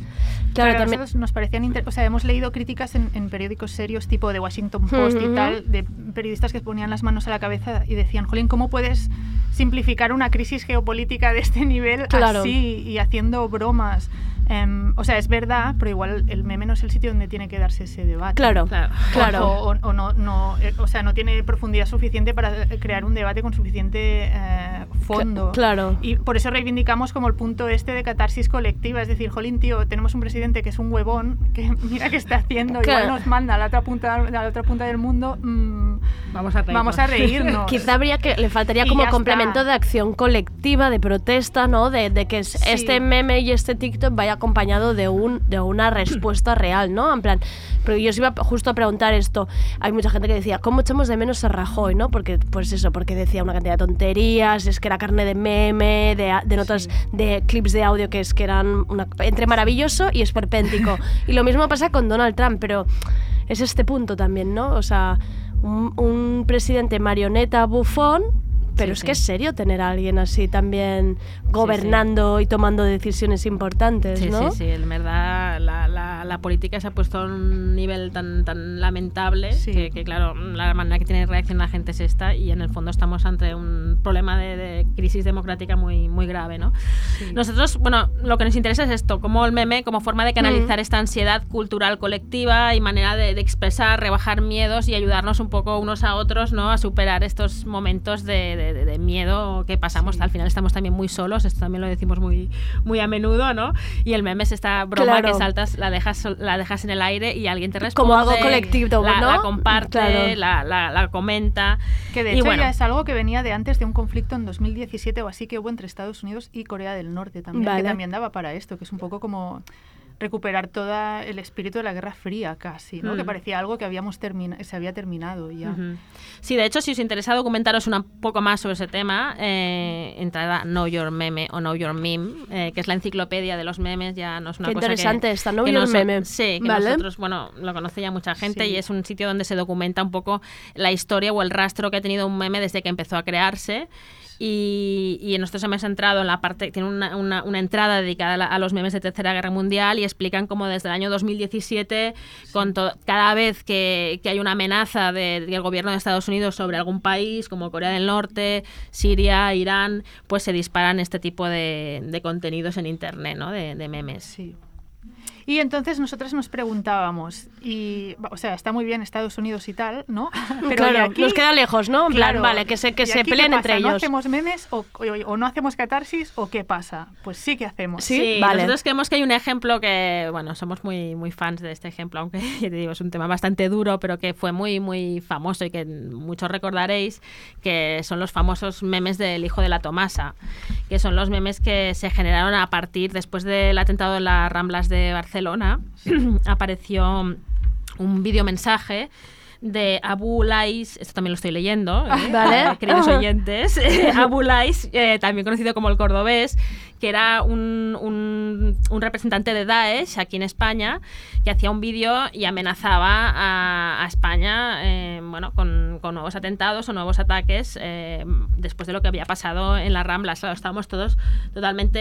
Claro, a nosotros nos parecían, inter- o sea, hemos leído críticas en, en periódicos serios tipo The Washington Post y tal, de periodistas que ponían las manos a la cabeza y decían, Jolín, ¿cómo puedes simplificar una crisis geopolítica de este nivel Claro. así y haciendo bromas? Em, o sea, es verdad, pero igual el meme no es el sitio donde tiene que darse ese debate. Claro, Claro. claro. O, o- o no, no, eh, o sea, no tiene profundidad suficiente para eh, crear un debate con suficiente eh, fondo. Cl- claro. Y por eso reivindicamos como el punto este de catarsis colectiva, es decir, jolín, tío, tenemos un presidente que es un huevón, que mira qué está haciendo, Claro. igual nos manda a la otra punta, a la otra punta del mundo, mm, vamos a reírnos. vamos a reírnos. Quizá habría que le faltaría Y como complemento está. de acción colectiva, de protesta, ¿no? De, de que Sí. este meme y este TikTok vaya acompañado de un de una respuesta real, ¿no? En plan, pero yo os iba justo a preguntar esto. Hay mucha gente que decía, ¿cómo echamos de menos a Rajoy, no? Porque pues eso, porque decía una cantidad de tonterías, es que era carne de meme, de, de notas de clips de audio que es que eran una- entre maravilloso y esperpéntico. y lo mismo pasa con Donald Trump, pero es este punto también, ¿no? O sea, un, un presidente marioneta bufón, pero Sí, es que sí. es serio tener a alguien así también gobernando y tomando decisiones importantes, Sí, ¿no? sí, sí, en verdad la, la- la política se ha puesto a un nivel tan, tan lamentable que, que, claro, la manera que tiene de reaccionar la gente es esta y en el fondo estamos ante un problema de, de crisis democrática muy, muy grave, ¿no? Nosotros, bueno, lo que nos interesa es esto, como el meme, como forma de canalizar Mm. esta ansiedad cultural colectiva y manera de, de expresar, rebajar miedos y ayudarnos un poco unos a otros, ¿no? A superar estos momentos de, de- de- de miedo que pasamos. Al final estamos también muy solos, esto también lo decimos muy, muy a menudo, ¿no? Y el meme es esta broma Claro. que saltas, la dejas, la dejas en el aire y alguien te responde. Como algo colectivo, la, ¿no? La comparte, Claro. la, la- la comenta. Que de hecho bueno, ya es algo que venía de antes de un conflicto en 2017 o así que hubo entre Estados Unidos y Corea del Norte también, Vale. que también daba para esto, que es un poco como recuperar todo el espíritu de la Guerra Fría casi, ¿no? Mm. Que parecía algo que habíamos se había terminado ya. Sí, de hecho, si os interesa documentaros un poco más sobre ese tema, eh, entrad a Know Your Meme o Know Your Meme, eh, que es la enciclopedia de los memes, ya no es una Qué cosa que- interesante esta, Know que Your noso- Meme. Sí, que Vale. nosotros, bueno, lo conoce ya mucha gente Sí. y es un sitio donde se documenta un poco la historia o el rastro que ha tenido un meme desde que empezó a crearse. Y, y nosotros hemos entrado en la parte, tiene una, una- una entrada dedicada a, la- a los memes de Tercera Guerra Mundial y explican cómo desde el año 2017, con to- cada vez que, que hay una amenaza de- del gobierno de Estados Unidos sobre algún país, como Corea del Norte, Siria, Irán, pues se disparan este tipo de, de contenidos en Internet, ¿no? de, de memes. Sí. Y entonces nosotras nos preguntábamos, y, o sea, está muy bien Estados Unidos y tal, ¿no? claro, ¿y aquí? nos queda lejos, ¿no? En plan, Claro. vale, que se, que ¿Y se peleen entre ¿No ellos. hacemos memes o, o- o no hacemos catarsis o qué pasa? Pues sí que hacemos. Sí, nosotros creemos que hay un ejemplo que, bueno, somos muy, muy fans de este ejemplo, aunque ya te digo, es un tema bastante duro, pero que fue muy, muy famoso y que muchos recordaréis, que son los famosos memes del hijo de la Tomasa, que son los memes que se generaron a partir, después del atentado en las Ramblas de Barcelona, apareció un videomensaje de Abu Lais, esto también lo estoy leyendo, ¿eh? Vale. Eh, queridos oyentes, Abu Lais, eh, también conocido como el cordobés, que era un, un- un representante de Daesh aquí en España, que hacía un vídeo y amenazaba a, a España eh, bueno, con, con nuevos atentados o nuevos ataques eh, después de lo que había pasado en las Ramblas. Claro, estábamos todos totalmente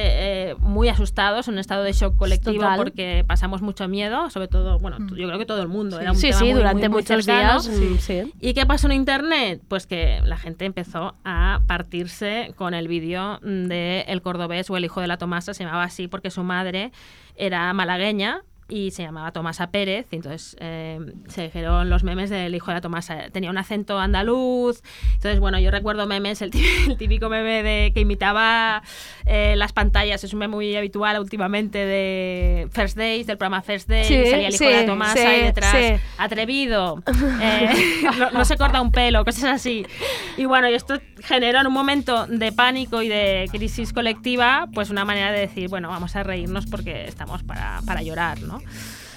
eh, muy asustados, en un estado de shock colectivo Total. porque pasamos mucho miedo, sobre todo, bueno, yo creo que todo el mundo. Era un Mm. Sí, tema sí, muy, durante muy, muchos días. mm, sí. ¿Y qué pasó en Internet? Pues que la gente empezó a partirse con el vídeo de El Cordobés o El Hijo de la Tomasa, se llamaba así porque su madre era malagueña y se llamaba Tomasa Pérez, y entonces eh, se dijeron los memes del hijo de la Tomasa. Tenía un acento andaluz, entonces bueno, yo recuerdo memes, el tí- el típico meme de que imitaba eh, las pantallas, es un meme muy habitual últimamente de First Days, del programa First Days, Sí, salía el hijo de la Tomasa sí, y detrás, atrevido, eh, no, no se corta un pelo, cosas así. Y bueno, y esto generó en un momento de pánico y de crisis colectiva, pues una manera de decir, bueno, vamos a reírnos porque estamos para, para llorar, ¿no?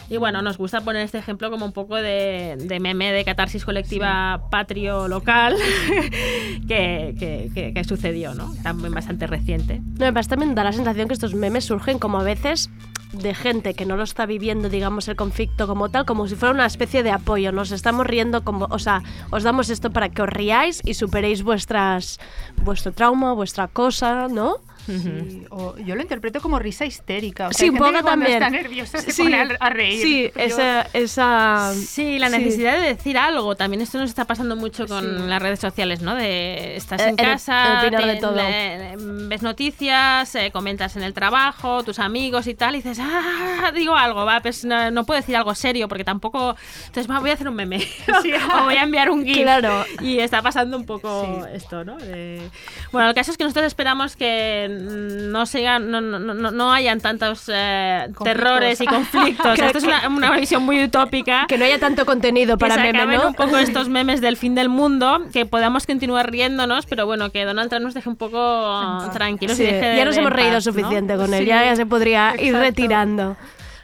Y bueno, nos gusta poner este ejemplo como un poco de, de meme de catarsis colectiva patrio local que, que- que- que sucedió, ¿no? También bastante reciente. No, además también da la sensación que estos memes surgen como a veces de gente que no lo está viviendo, digamos, el conflicto como tal, como si fuera una especie de apoyo. Nos estamos riendo como, o sea, os damos esto para que os riáis y superéis vuestras, vuestro trauma, vuestra cosa, ¿no? Sí, o yo lo interpreto como risa histérica. O sea, Sí, un poco también. está nerviosa se Sí, pone a, a reír. sí, Yo- esa, esa... Sí, la sí. necesidad de decir algo. También esto nos está pasando mucho con las redes sociales, ¿no? De estás Eh, en casa, opinar de te- todo. le- ves noticias, eh, comentas en el trabajo, tus amigos y tal, y dices, ah, digo algo, va, pues no, no puedo decir algo serio porque tampoco. Entonces, va, voy a hacer un meme. o voy a enviar un GIF. Claro. Y está pasando un poco esto, ¿no? De- Bueno, el caso es que nosotros esperamos que no sigan, no, no, no, no hayan tantos eh, terrores y conflictos. Esto es una, una visión muy utópica. Que no haya tanto contenido para que se meme, ¿no? un poco estos memes del fin del mundo, que podamos continuar riéndonos, pero bueno, que Donald Trump nos deje un poco tranquilos Sí, y deje de- ya nos hemos reído suficiente con él, Sí. ya, ya se podría ir retirando.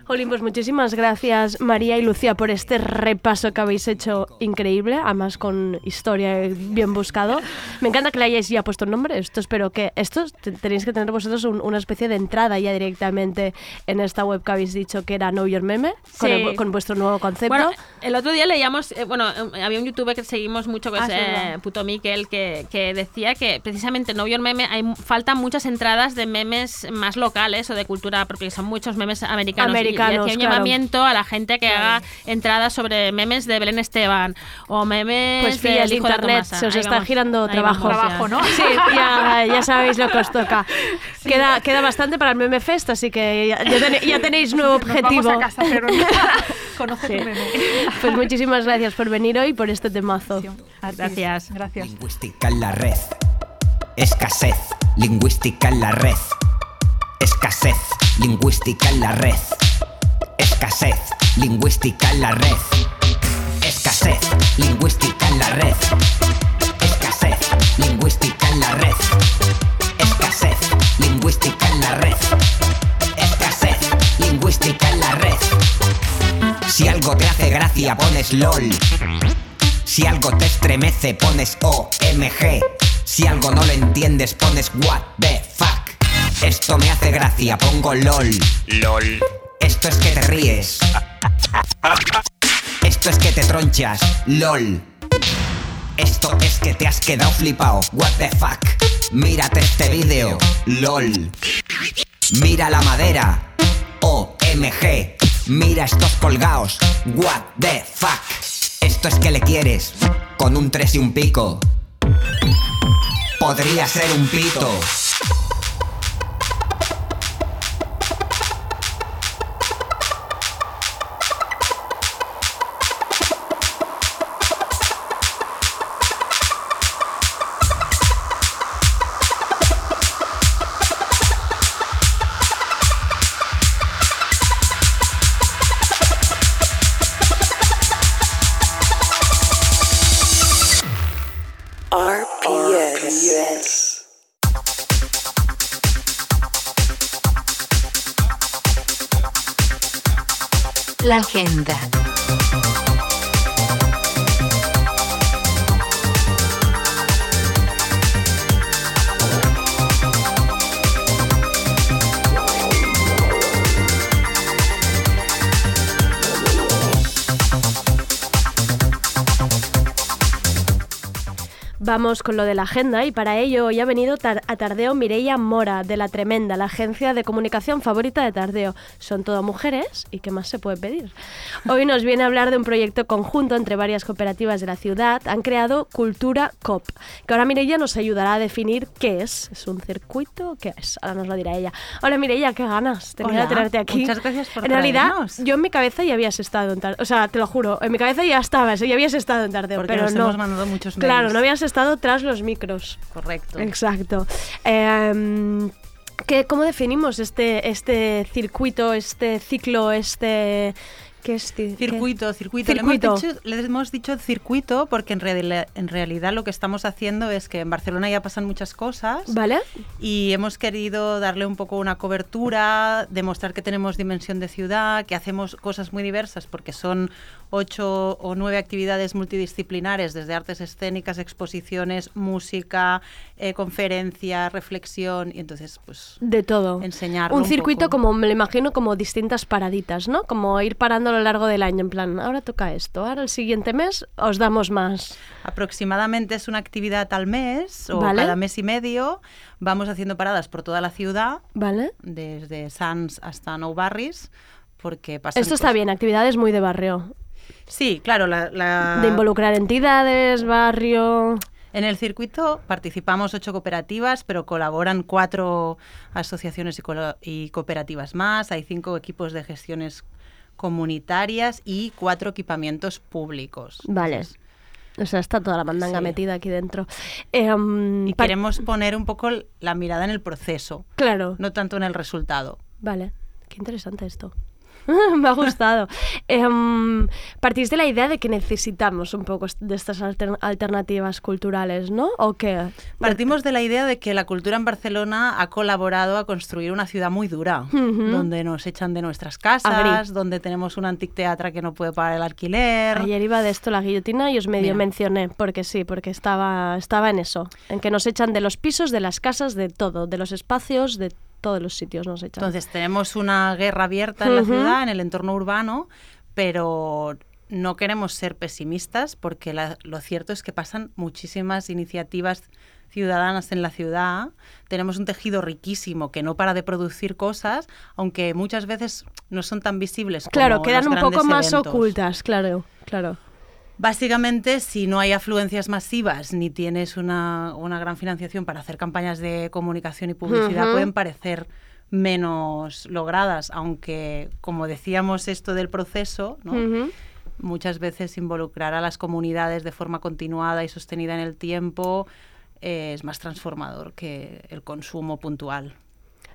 Jolín, pues muchísimas gracias María y Lucía por este repaso que habéis hecho increíble, además con historia bien buscado. Me encanta que le hayáis ya puesto un nombre, esto espero que esto te- tenéis que tener vosotros un- una especie de entrada ya directamente en esta web que habéis dicho que era Know Your Meme, con, Sí. el- con vuestro nuevo concepto. Bueno, el otro día leíamos, eh, bueno, eh, había un youtuber que seguimos mucho, que Ah, es verdad. eh, Puto Miquel, que, que decía que precisamente en No Your Meme hay, faltan muchas entradas de memes más locales o de cultura propia, que son muchos memes americanos. Y, hacía un claro. llamamiento a la gente que haga entradas sobre memes de Belén Esteban o memes Pues fillas de hijo de internet, Tomasa. se os Ahí está vamos, girando trabajo. Trabajo, ¿no? Sí, ya, ya sabéis lo que os toca. Queda, queda bastante para el Meme Fest, así que ya, ya tene- ya tenéis nuevo Nos objetivo. vamos a casa, pero no. Conoce Sí. tu meme. Pues muchísimas gracias por venir hoy por este temazo. Gracias. Gracias. Lingüística en la red. Escasez. Lingüística en la red. Escasez. Lingüística en la red. Escasez. Lingüística en la red. Escasez. Lingüística en la red. Escasez. Lingüística en la red. Escasez. Lingüística en la red. Escasez. Lingüística en la red. Si algo te hace gracia pones LOL. Si algo te estremece pones OMG. Si algo no lo entiendes pones What the fuck. Esto me hace gracia, pongo LOL. LOL. Esto es que te ríes. Esto es que te tronchas. LOL. Esto es que te has quedado flipado. What the fuck. Mírate este vídeo. LOL. Mira la madera. OMG. Mira estos colgaos. What the fuck. Esto es que le quieres. Con un 3 y un pico. Podría ser un pito. La agenda. Vamos con lo de la agenda y para ello hoy ha venido tar- a Tardeo Mireia Mora, de La Tremenda, la agencia de comunicación favorita de Tardeo. Son todo mujeres y ¿qué más se puede pedir? Hoy nos viene a hablar de un proyecto conjunto entre varias cooperativas de la ciudad. Han creado Cultura COP, que ahora Mireia nos ayudará a definir qué es. ¿Es un circuito qué es? Ahora nos lo dirá ella. Hola Mireia, qué ganas tenía de tenerte aquí. muchas gracias por En realidad, traernos. yo en mi cabeza ya habías estado en Tardeo. O sea, te lo juro, en mi cabeza ya estabas, ya habías estado en Tardeo. Porque pero nos no. hemos mandado muchos Claro, mails. no habías estado tras los micros. Correcto. Exacto. Em, ¿qué- ¿Cómo definimos este, este circuito, este ciclo, este... ¿Qué es? qué? Circuito, circuito. Le, Circuito. hemos dicho, le hemos dicho circuito porque en, en realidad lo que estamos haciendo es que en Barcelona ya pasan muchas cosas. ¿Vale? Y hemos querido darle un poco una cobertura, demostrar que tenemos dimensión de ciudad, que hacemos cosas muy diversas porque son ocho o nueve actividades multidisciplinares, desde artes escénicas, exposiciones, música, eh, conferencia, reflexión, y entonces pues De todo. enseñarlo Un circuito como, me lo imagino, como distintas paraditas, ¿no? Como ir parando a lo largo del año, en plan, ahora toca esto, ahora el siguiente mes os damos más. Aproximadamente es una actividad al mes o Vale. cada mes y medio. Vamos haciendo paradas por toda la ciudad, ¿Vale? desde Sants hasta Nou Barris, porque pasan Esto está cosas- bien, actividades muy de barrio. Sí, claro, la, la- De involucrar entidades, barrio... En el circuito participamos ocho cooperativas, pero colaboran cuatro asociaciones y, cooperativas más. Hay cinco equipos de gestiones comunitarias y cuatro equipamientos públicos. Vale. O sea, está toda la mandanga Sí. metida aquí dentro. Em, Y pa- queremos poner un poco la mirada en el proceso, Claro. no tanto en el resultado. Vale, qué interesante esto. Me ha gustado. Em, partís de la idea de que necesitamos un poco de estas alter- alternativas culturales, ¿no? ¿O qué? Partimos de la idea de que la cultura en Barcelona ha colaborado a construir una ciudad muy dura, donde nos echan de nuestras casas, Agri. donde tenemos un anticteatra que no puede pagar el alquiler. Ayer iba de esto la guillotina y os medio Mira. mencioné, porque sí, porque estaba, estaba en eso, en que nos echan de los pisos, de las casas, de todo, de los espacios, de todos los sitios nos echan. Entonces tenemos una guerra abierta en la ciudad, en el entorno urbano, pero no queremos ser pesimistas porque la- lo cierto es que pasan muchísimas iniciativas ciudadanas en la ciudad. Tenemos un tejido riquísimo que no para de producir cosas, aunque muchas veces no son tan visibles. claro, como quedan los un poco más eventos. ocultas, claro, claro. Básicamente, si no hay afluencias masivas ni tienes una, una gran financiación para hacer campañas de comunicación y publicidad, pueden parecer menos logradas, aunque, como decíamos, esto del proceso, ¿no? Muchas veces involucrar a las comunidades de forma continuada y sostenida en el tiempo eh, es más transformador que el consumo puntual.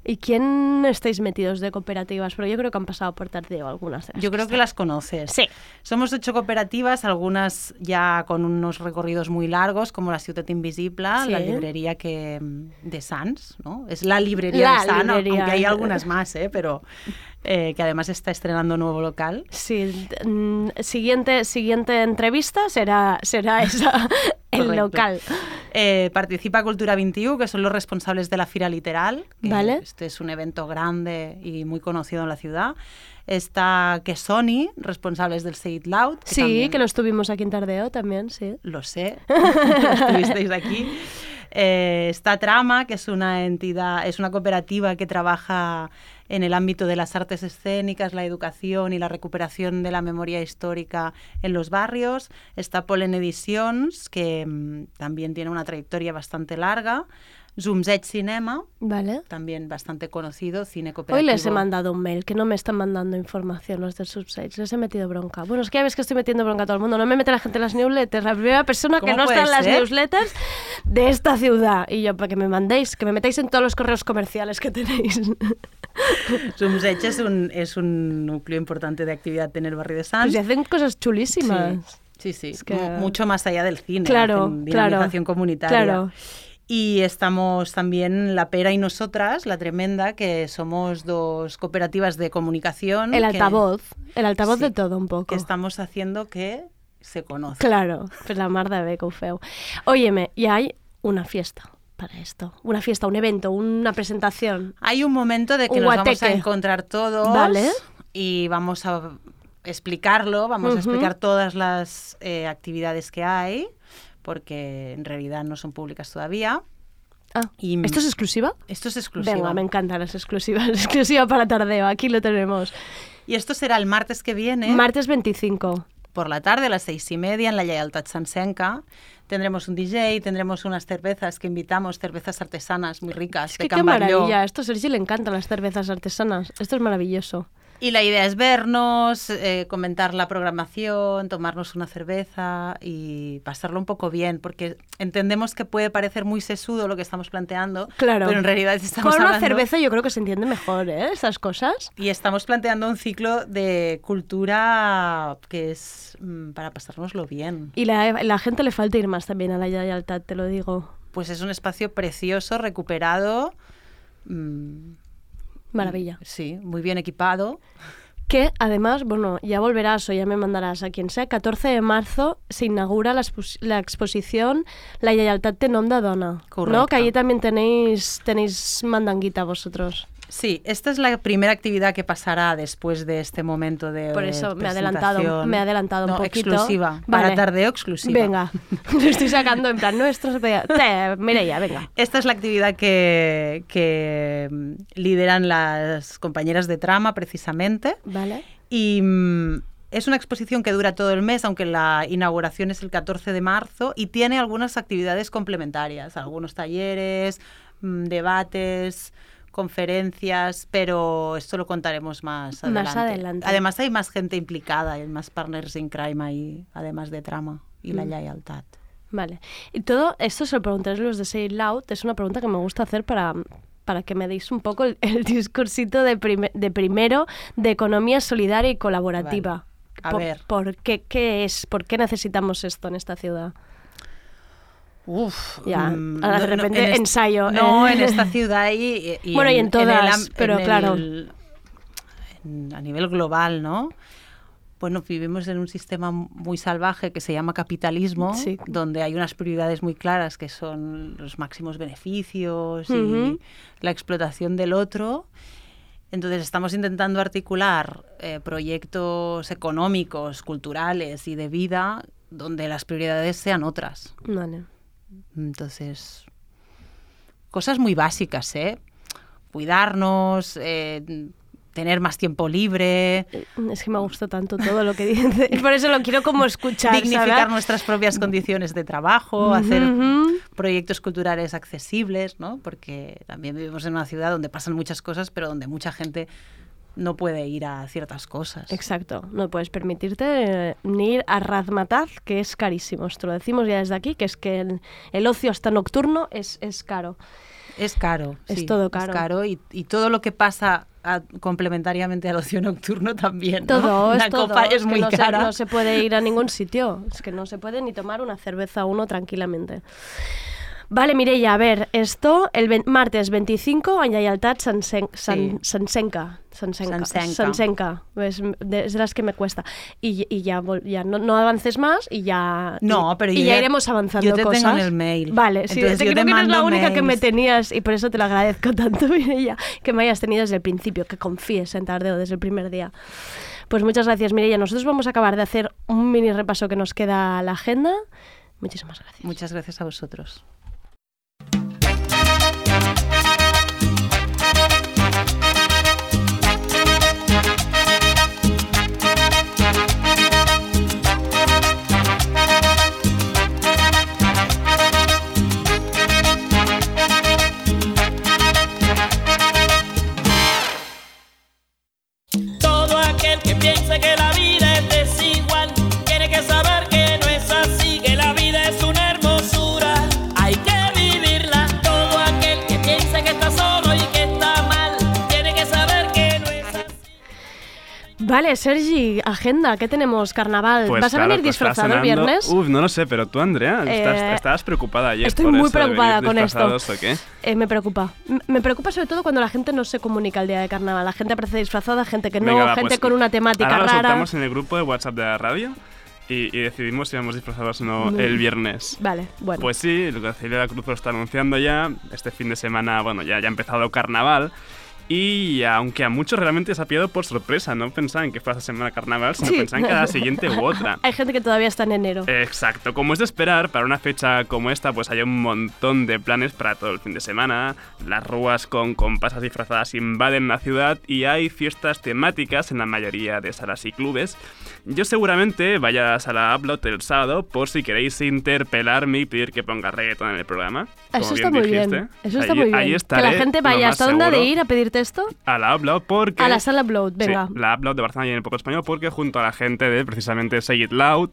¿Y quién estáis metidos de cooperativas? Pero yo creo que han pasado por Tardeo algunas. de las Yo creo que están. las conoces. Sí. Somos ocho cooperativas, algunas ya con unos recorridos muy largos, como la Ciutat Invisible, Sí. la librería que mm, de Sans, ¿no? Es la librería La de Sans, librería. aunque hay algunas más, ¿eh? Pero eh, que además está estrenando nuevo local. Sí, mm, siguiente, siguiente entrevista será, será esa, el Correcto. local. Eh, participa Cultura 21, que son los responsables de la Fira Literal. que Vale. Este es un evento grande y muy conocido en la ciudad. Está Sony, responsables del Say It Loud. que Sí, también- que lo estuvimos aquí en Tardeo también, sí. Lo sé, estuvisteis aquí. Eh, está Trama, que es una entidad, es una cooperativa que trabaja en el ámbito de las artes escénicas, la educación y la recuperación de la memoria histórica en los barrios. Está Polen Editions, que mm, también tiene una trayectoria bastante larga. Zoomzet Cinema, Vale. también bastante conocido, cine Hoy cooperativo. les he mandado un mail, que no me están mandando información los del subsites. Les he metido bronca. Bueno, es que ya ves que estoy metiendo bronca a todo el mundo. No me mete la gente en las newsletters. La primera persona que ¿Cómo no está en las ser? newsletters de esta ciudad. Y yo, para que me mandéis, que me metáis en todos los correos comerciales que tenéis. Zoomzet es un, es un núcleo importante de actividad en el barrio de Sants. Pues y hacen cosas chulísimas. Sí, sí, que- mucho más allá del cine. Claro, hacen claro, dinamización comunitaria. claro. Y estamos también La Pera y Nosotras, La Tremenda, que somos dos cooperativas de comunicación. El que- altavoz, el altavoz Sí, de todo un poco. que estamos haciendo que se conozca. Claro, pues la mar de ho feu. Óyeme, y hay una fiesta para esto. Una fiesta, un evento, una presentación. Hay un momento de que nos vamos a encontrar todos Vale. y vamos a explicarlo, vamos a explicar todas las eh, actividades que hay, porque en realidad no son públicas todavía. Ah, Y- ¿Esto es exclusiva? Esto es exclusiva. Venga, me encantan las exclusivas. Exclusiva para Tardeo, aquí lo tenemos. Y esto será el martes que viene. Martes 25. por la tarde a las seis y media en la Lleialtat Sansenca. Tendremos un DJ, tendremos unas cervezas que invitamos, cervezas artesanas muy ricas Es de que qué Can Batlló. maravilla. Esto a Sergi le encantan las cervezas artesanas. Esto es maravilloso. Y la idea es vernos, eh, comentar la programación, tomarnos una cerveza y pasarlo un poco bien, porque entendemos que puede parecer muy sesudo lo que estamos planteando, Claro. pero en realidad estamos Con una hablando- cerveza yo creo que se entiende mejor, ¿eh? Esas cosas. Y estamos planteando un ciclo de cultura que es mm, para pasárnoslo bien. Y la, la gente le falta ir más también a la Yayaltad, te lo digo. Pues es un espacio precioso, recuperado. mm, Maravilla. Sí, muy bien equipado. Que además, bueno, ya volverás o ya me mandarás a quien sea. 14 de marzo se inaugura la, expos- la exposición La Yayaltad de Nom de Dona. ¿No? Correcto. Que allí también tenéis, tenéis mandanguita vosotros. Sí, esta es la primera actividad que pasará después de este momento de Por eso me he adelantado, me he adelantado un poquito. exclusiva. Vale. Para tardeo exclusiva. Venga, lo estoy sacando en plan nuestros. Te, Mireia, venga. Esta es la actividad que, que lideran las compañeras de trama, precisamente. Vale. Y mm, es una exposición que dura todo el mes, aunque la inauguración es el 14 de marzo, y tiene algunas actividades complementarias, algunos talleres, mm, debates, conferencias, pero esto lo contaremos más adelante. Más adelante. Además hay más gente implicada, hay más partners in crime ahí, además de trama y la Mm. lealtad. Vale. Y todo esto se lo preguntáis los de Say Loud. Es una pregunta que me gusta hacer para, para que me deis un poco el, el discursito de, prime- de primero de economía solidaria y colaborativa. A Por- ver. ¿por qué, ¿Qué es? ¿Por qué necesitamos esto en esta ciudad? Uf, Ya, mm, ahora de no- no, repente en ensayo. No, eh. en esta ciudad y, y Bueno, y en todas, pero el- claro. en- a nivel global, ¿no? Bueno, vivimos en un sistema muy salvaje que se llama capitalismo, Sí. donde hay unas prioridades muy claras que son los máximos beneficios y la explotación del otro. Entonces estamos intentando articular eh, proyectos económicos, culturales y de vida donde las prioridades sean otras. Vale. Entonces, cosas muy básicas, ¿eh? Cuidarnos, eh, tener más tiempo libre, Es que me gusta tanto todo lo que dices. Por eso lo quiero como escuchar. dignificar ¿sabes? nuestras propias condiciones de trabajo, hacer proyectos culturales accesibles, ¿no? Porque también vivimos en una ciudad donde pasan muchas cosas, pero donde mucha gente no puede ir a ciertas cosas. Exacto, no puedes permitirte eh, ni ir a Razmataz, que es carísimo. Esto lo decimos ya desde aquí, que es que el, el ocio hasta nocturno es, es caro. Es caro. Es sí, todo caro. Es caro y, y todo lo que pasa a- complementariamente al ocio nocturno también. ¿no? Todo, es todo. copa es muy no cara. Se, no se puede ir a ningún sitio. Es que no se puede ni tomar una cerveza uno tranquilamente. Vale, Mireia, a ver, esto el martes 25 en Yayaltat Sansen, San, Sí. Sansenca. Sansenca. Sansenca. Sansenca. Es de, es de las que me cuesta. Y, y ya, ya no, no avances más y ya. No, pero y, yo ya iremos avanzando yo te tengo cosas. en el mail. Vale, sí, Entonces te yo creo te que eres la única que me mails. tenías y por eso te lo agradezco tanto, Mireia, que me hayas tenido desde el principio, que confíes en Tardeo desde el primer día. Pues muchas gracias, Mireia. Nosotros vamos a acabar de hacer un mini repaso que nos queda a la agenda. Muchísimas gracias. Muchas gracias a vosotros. Aquel que piense que la vida es desigual Vale, Sergi, agenda, ¿qué tenemos? Carnaval. Pues ¿Vas a venir pues disfrazado el viernes? Uf, no lo sé, pero tú, Andrea, estás- Eh, estabas preocupada ayer estoy por muy de venir preocupada con esto. ¿o qué? Eh, me preocupa. M- Me preocupa sobre todo cuando la gente no se comunica el día de carnaval. La gente aparece disfrazada, gente que no, va, gente pues, con una temática ahora lo rara. soltamos en el grupo de WhatsApp de la radio y, y decidimos si vamos disfrazados o no el viernes. Vale, bueno. Pues sí, lo que Celia Cruz lo está anunciando ya. Este fin de semana, bueno, ya, ya ha empezado carnaval. Y aunque a muchos realmente se ha pillado por sorpresa, no pensaban que fuera esta semana carnaval, sino Sí. pensaban que era la siguiente u otra. Hay gente que todavía está en enero. Exacto, como es de esperar, para una fecha como esta, pues hay un montón de planes para todo el fin de semana. Las rúas con compasas disfrazadas invaden la ciudad y hay fiestas temáticas en la mayoría de salas y clubes. Yo seguramente vaya a la sala Upload el sábado por si queréis interpelarme y pedir que ponga reggaeton en el programa. como Eso está bien muy bien. dijiste. Eso está Ahí- muy bien. ahí que la gente vaya hasta dónde de ir a pedirte esto. A la Upload porque... A la sala Upload, venga. Sí, la Upload de Barcelona y en el Poco Español porque junto a la gente de precisamente Say It Loud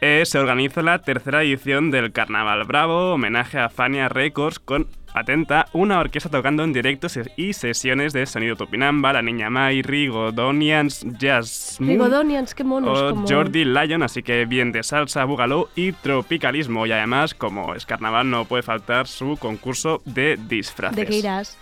eh, se organiza la tercera edición del Carnaval Bravo, homenaje a Fania Records con, atenta, una orquesta tocando en directo y sesiones de sonido Topinamba, La Niña Mai, Rigodonians, Jazz Rigodonians, qué monos. o como... Jordi Lyon, así que bien de salsa, bugaló y tropicalismo. Y además, como es carnaval, no puede faltar su concurso de disfraces. ¿De qué irás?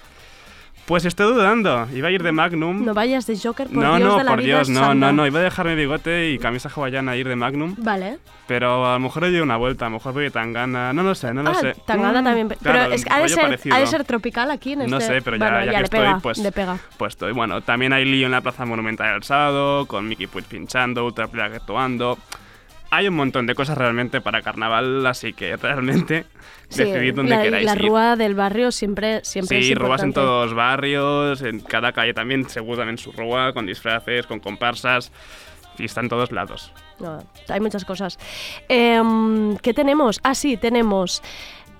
Pues estoy dudando. Iba a ir de Magnum. No vayas de Joker, por no, Dios no, de la por vida Dios, no, no, no. Iba a dejarme bigote y camisa hawaiana a ir de Magnum. Vale. Pero a lo mejor doy una vuelta, a lo mejor voy de Tangana. No lo sé, no lo ah, sé. Tangana Mm, también. Pero claro, es que ha de, ser, ha de ser tropical aquí en este... No sé, pero ya, Bueno, ya ya que le estoy, pega, pues, le pega. pues estoy. Bueno, también hay lío en la Plaza Monumental el sábado, con Mickey Puig pinchando, Ultra Plague actuando. Hay un montón de cosas realmente para carnaval, así que realmente Sí, decidid dónde la, queráis la ir. rúa del barrio siempre, siempre Sí, es rúas en todos los barrios, en cada calle también, seguro también su rúa, con disfraces, con comparsas, y está en todos lados. No, hay muchas cosas. Em, ¿Qué tenemos? Ah, sí, tenemos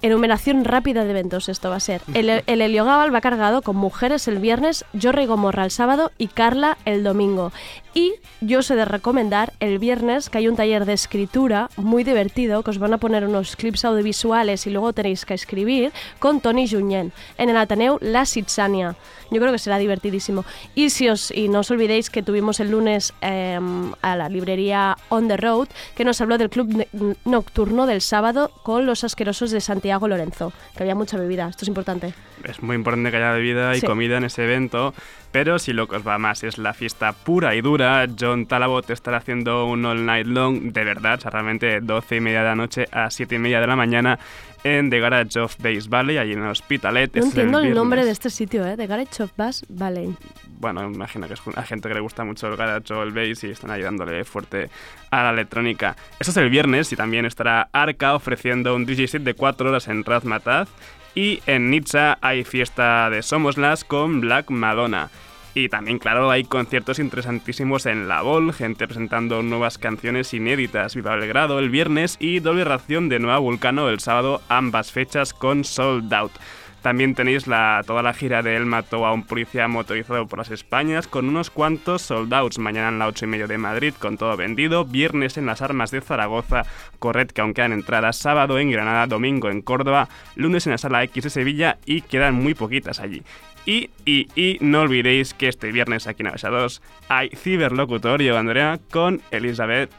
enumeración rápida de eventos. Esto va a ser. El, el Heliogabal va cargado con mujeres el viernes, Jorre y Gomorra el sábado y Carla el domingo. Y yo os he de recomendar el viernes que hay un taller de escritura muy divertido, que os van a poner unos clips audiovisuales y luego tenéis que escribir con Tony Junyent en el Ateneu La Sitsania. Yo creo que será divertidísimo. Y, si os, y no os olvidéis que tuvimos el lunes em, a la librería On the Road, que nos habló del club nocturno del sábado con los asquerosos de Santiago Lorenzo, que había mucha bebida. Esto es importante. Es muy importante que haya bebida y Sí. comida en ese evento, pero si lo que os va más es la fiesta pura y dura, John Talabot estará haciendo un all night long, de verdad, o sea, realmente 12 y media de la noche a 7 y media de la mañana en The Garage of Base Valley, allí en Hospitalet. No entiendo el, viernes. nombre de este sitio, ¿eh? De Garage of Bass Valley. Bueno, imagino que es a gente que le gusta mucho el garage el bass y están ayudándole fuerte a la electrónica. Eso es el viernes y también estará Arca ofreciendo un DJ de 4 horas en Razmataz. Y en Nizza hay fiesta de Somoslas con Black Madonna. Y también, claro, hay conciertos interesantísimos en La Vol, gente presentando nuevas canciones inéditas. Viva Belgrado el viernes y doble ración de Nueva Vulcano el sábado, ambas fechas con Sold Out. También tenéis la, toda la gira de Él mató a un policía motorizado por las Españas con unos cuantos sold outs. Mañana en la 8 y medio de Madrid con todo vendido. Viernes en las armas de Zaragoza. Corred que aún quedan entradas. Sábado en Granada. Domingo en Córdoba. Lunes en la sala X de Sevilla y quedan muy poquitas allí. Y, y, y no olvidéis que este viernes aquí en Avesa 2 hay ciberlocutorio, Andrea, con Elizabeth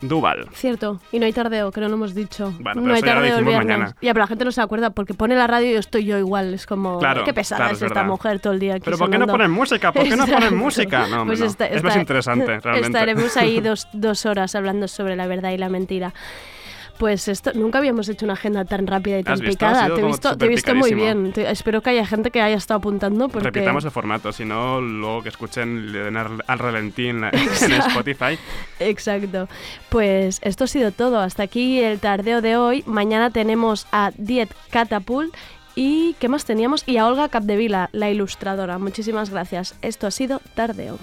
Duval. Cierto, y no hay tardeo, que no lo hemos dicho. Bueno, no hay eso ya tardeo el decimos viernes. mañana. Ya, pero la gente no se acuerda porque pone la radio y yo estoy yo igual. Es como, Claro, qué pesada claro, es es esta mujer todo el día aquí Pero ¿por qué no sonando. ponen música? ¿Por qué no ponen música? No, Pues no. esta- Es más interesante, realmente. Estaremos ahí dos, dos horas hablando sobre la verdad y la mentira. Pues esto, nunca habíamos hecho una agenda tan rápida y tan picada. Te he visto, te he visto muy bien. Te- espero que haya gente que haya estado apuntando porque... Repitamos el formato, si no, luego que escuchen le den al, al ralentí en, la- en Spotify. Exacto. Pues esto ha sido todo. Hasta aquí el tardeo de hoy. Mañana tenemos a Diet Catapult. ¿Y qué más teníamos? Y a Olga Capdevila, la ilustradora. Muchísimas gracias. Esto ha sido Tardeo.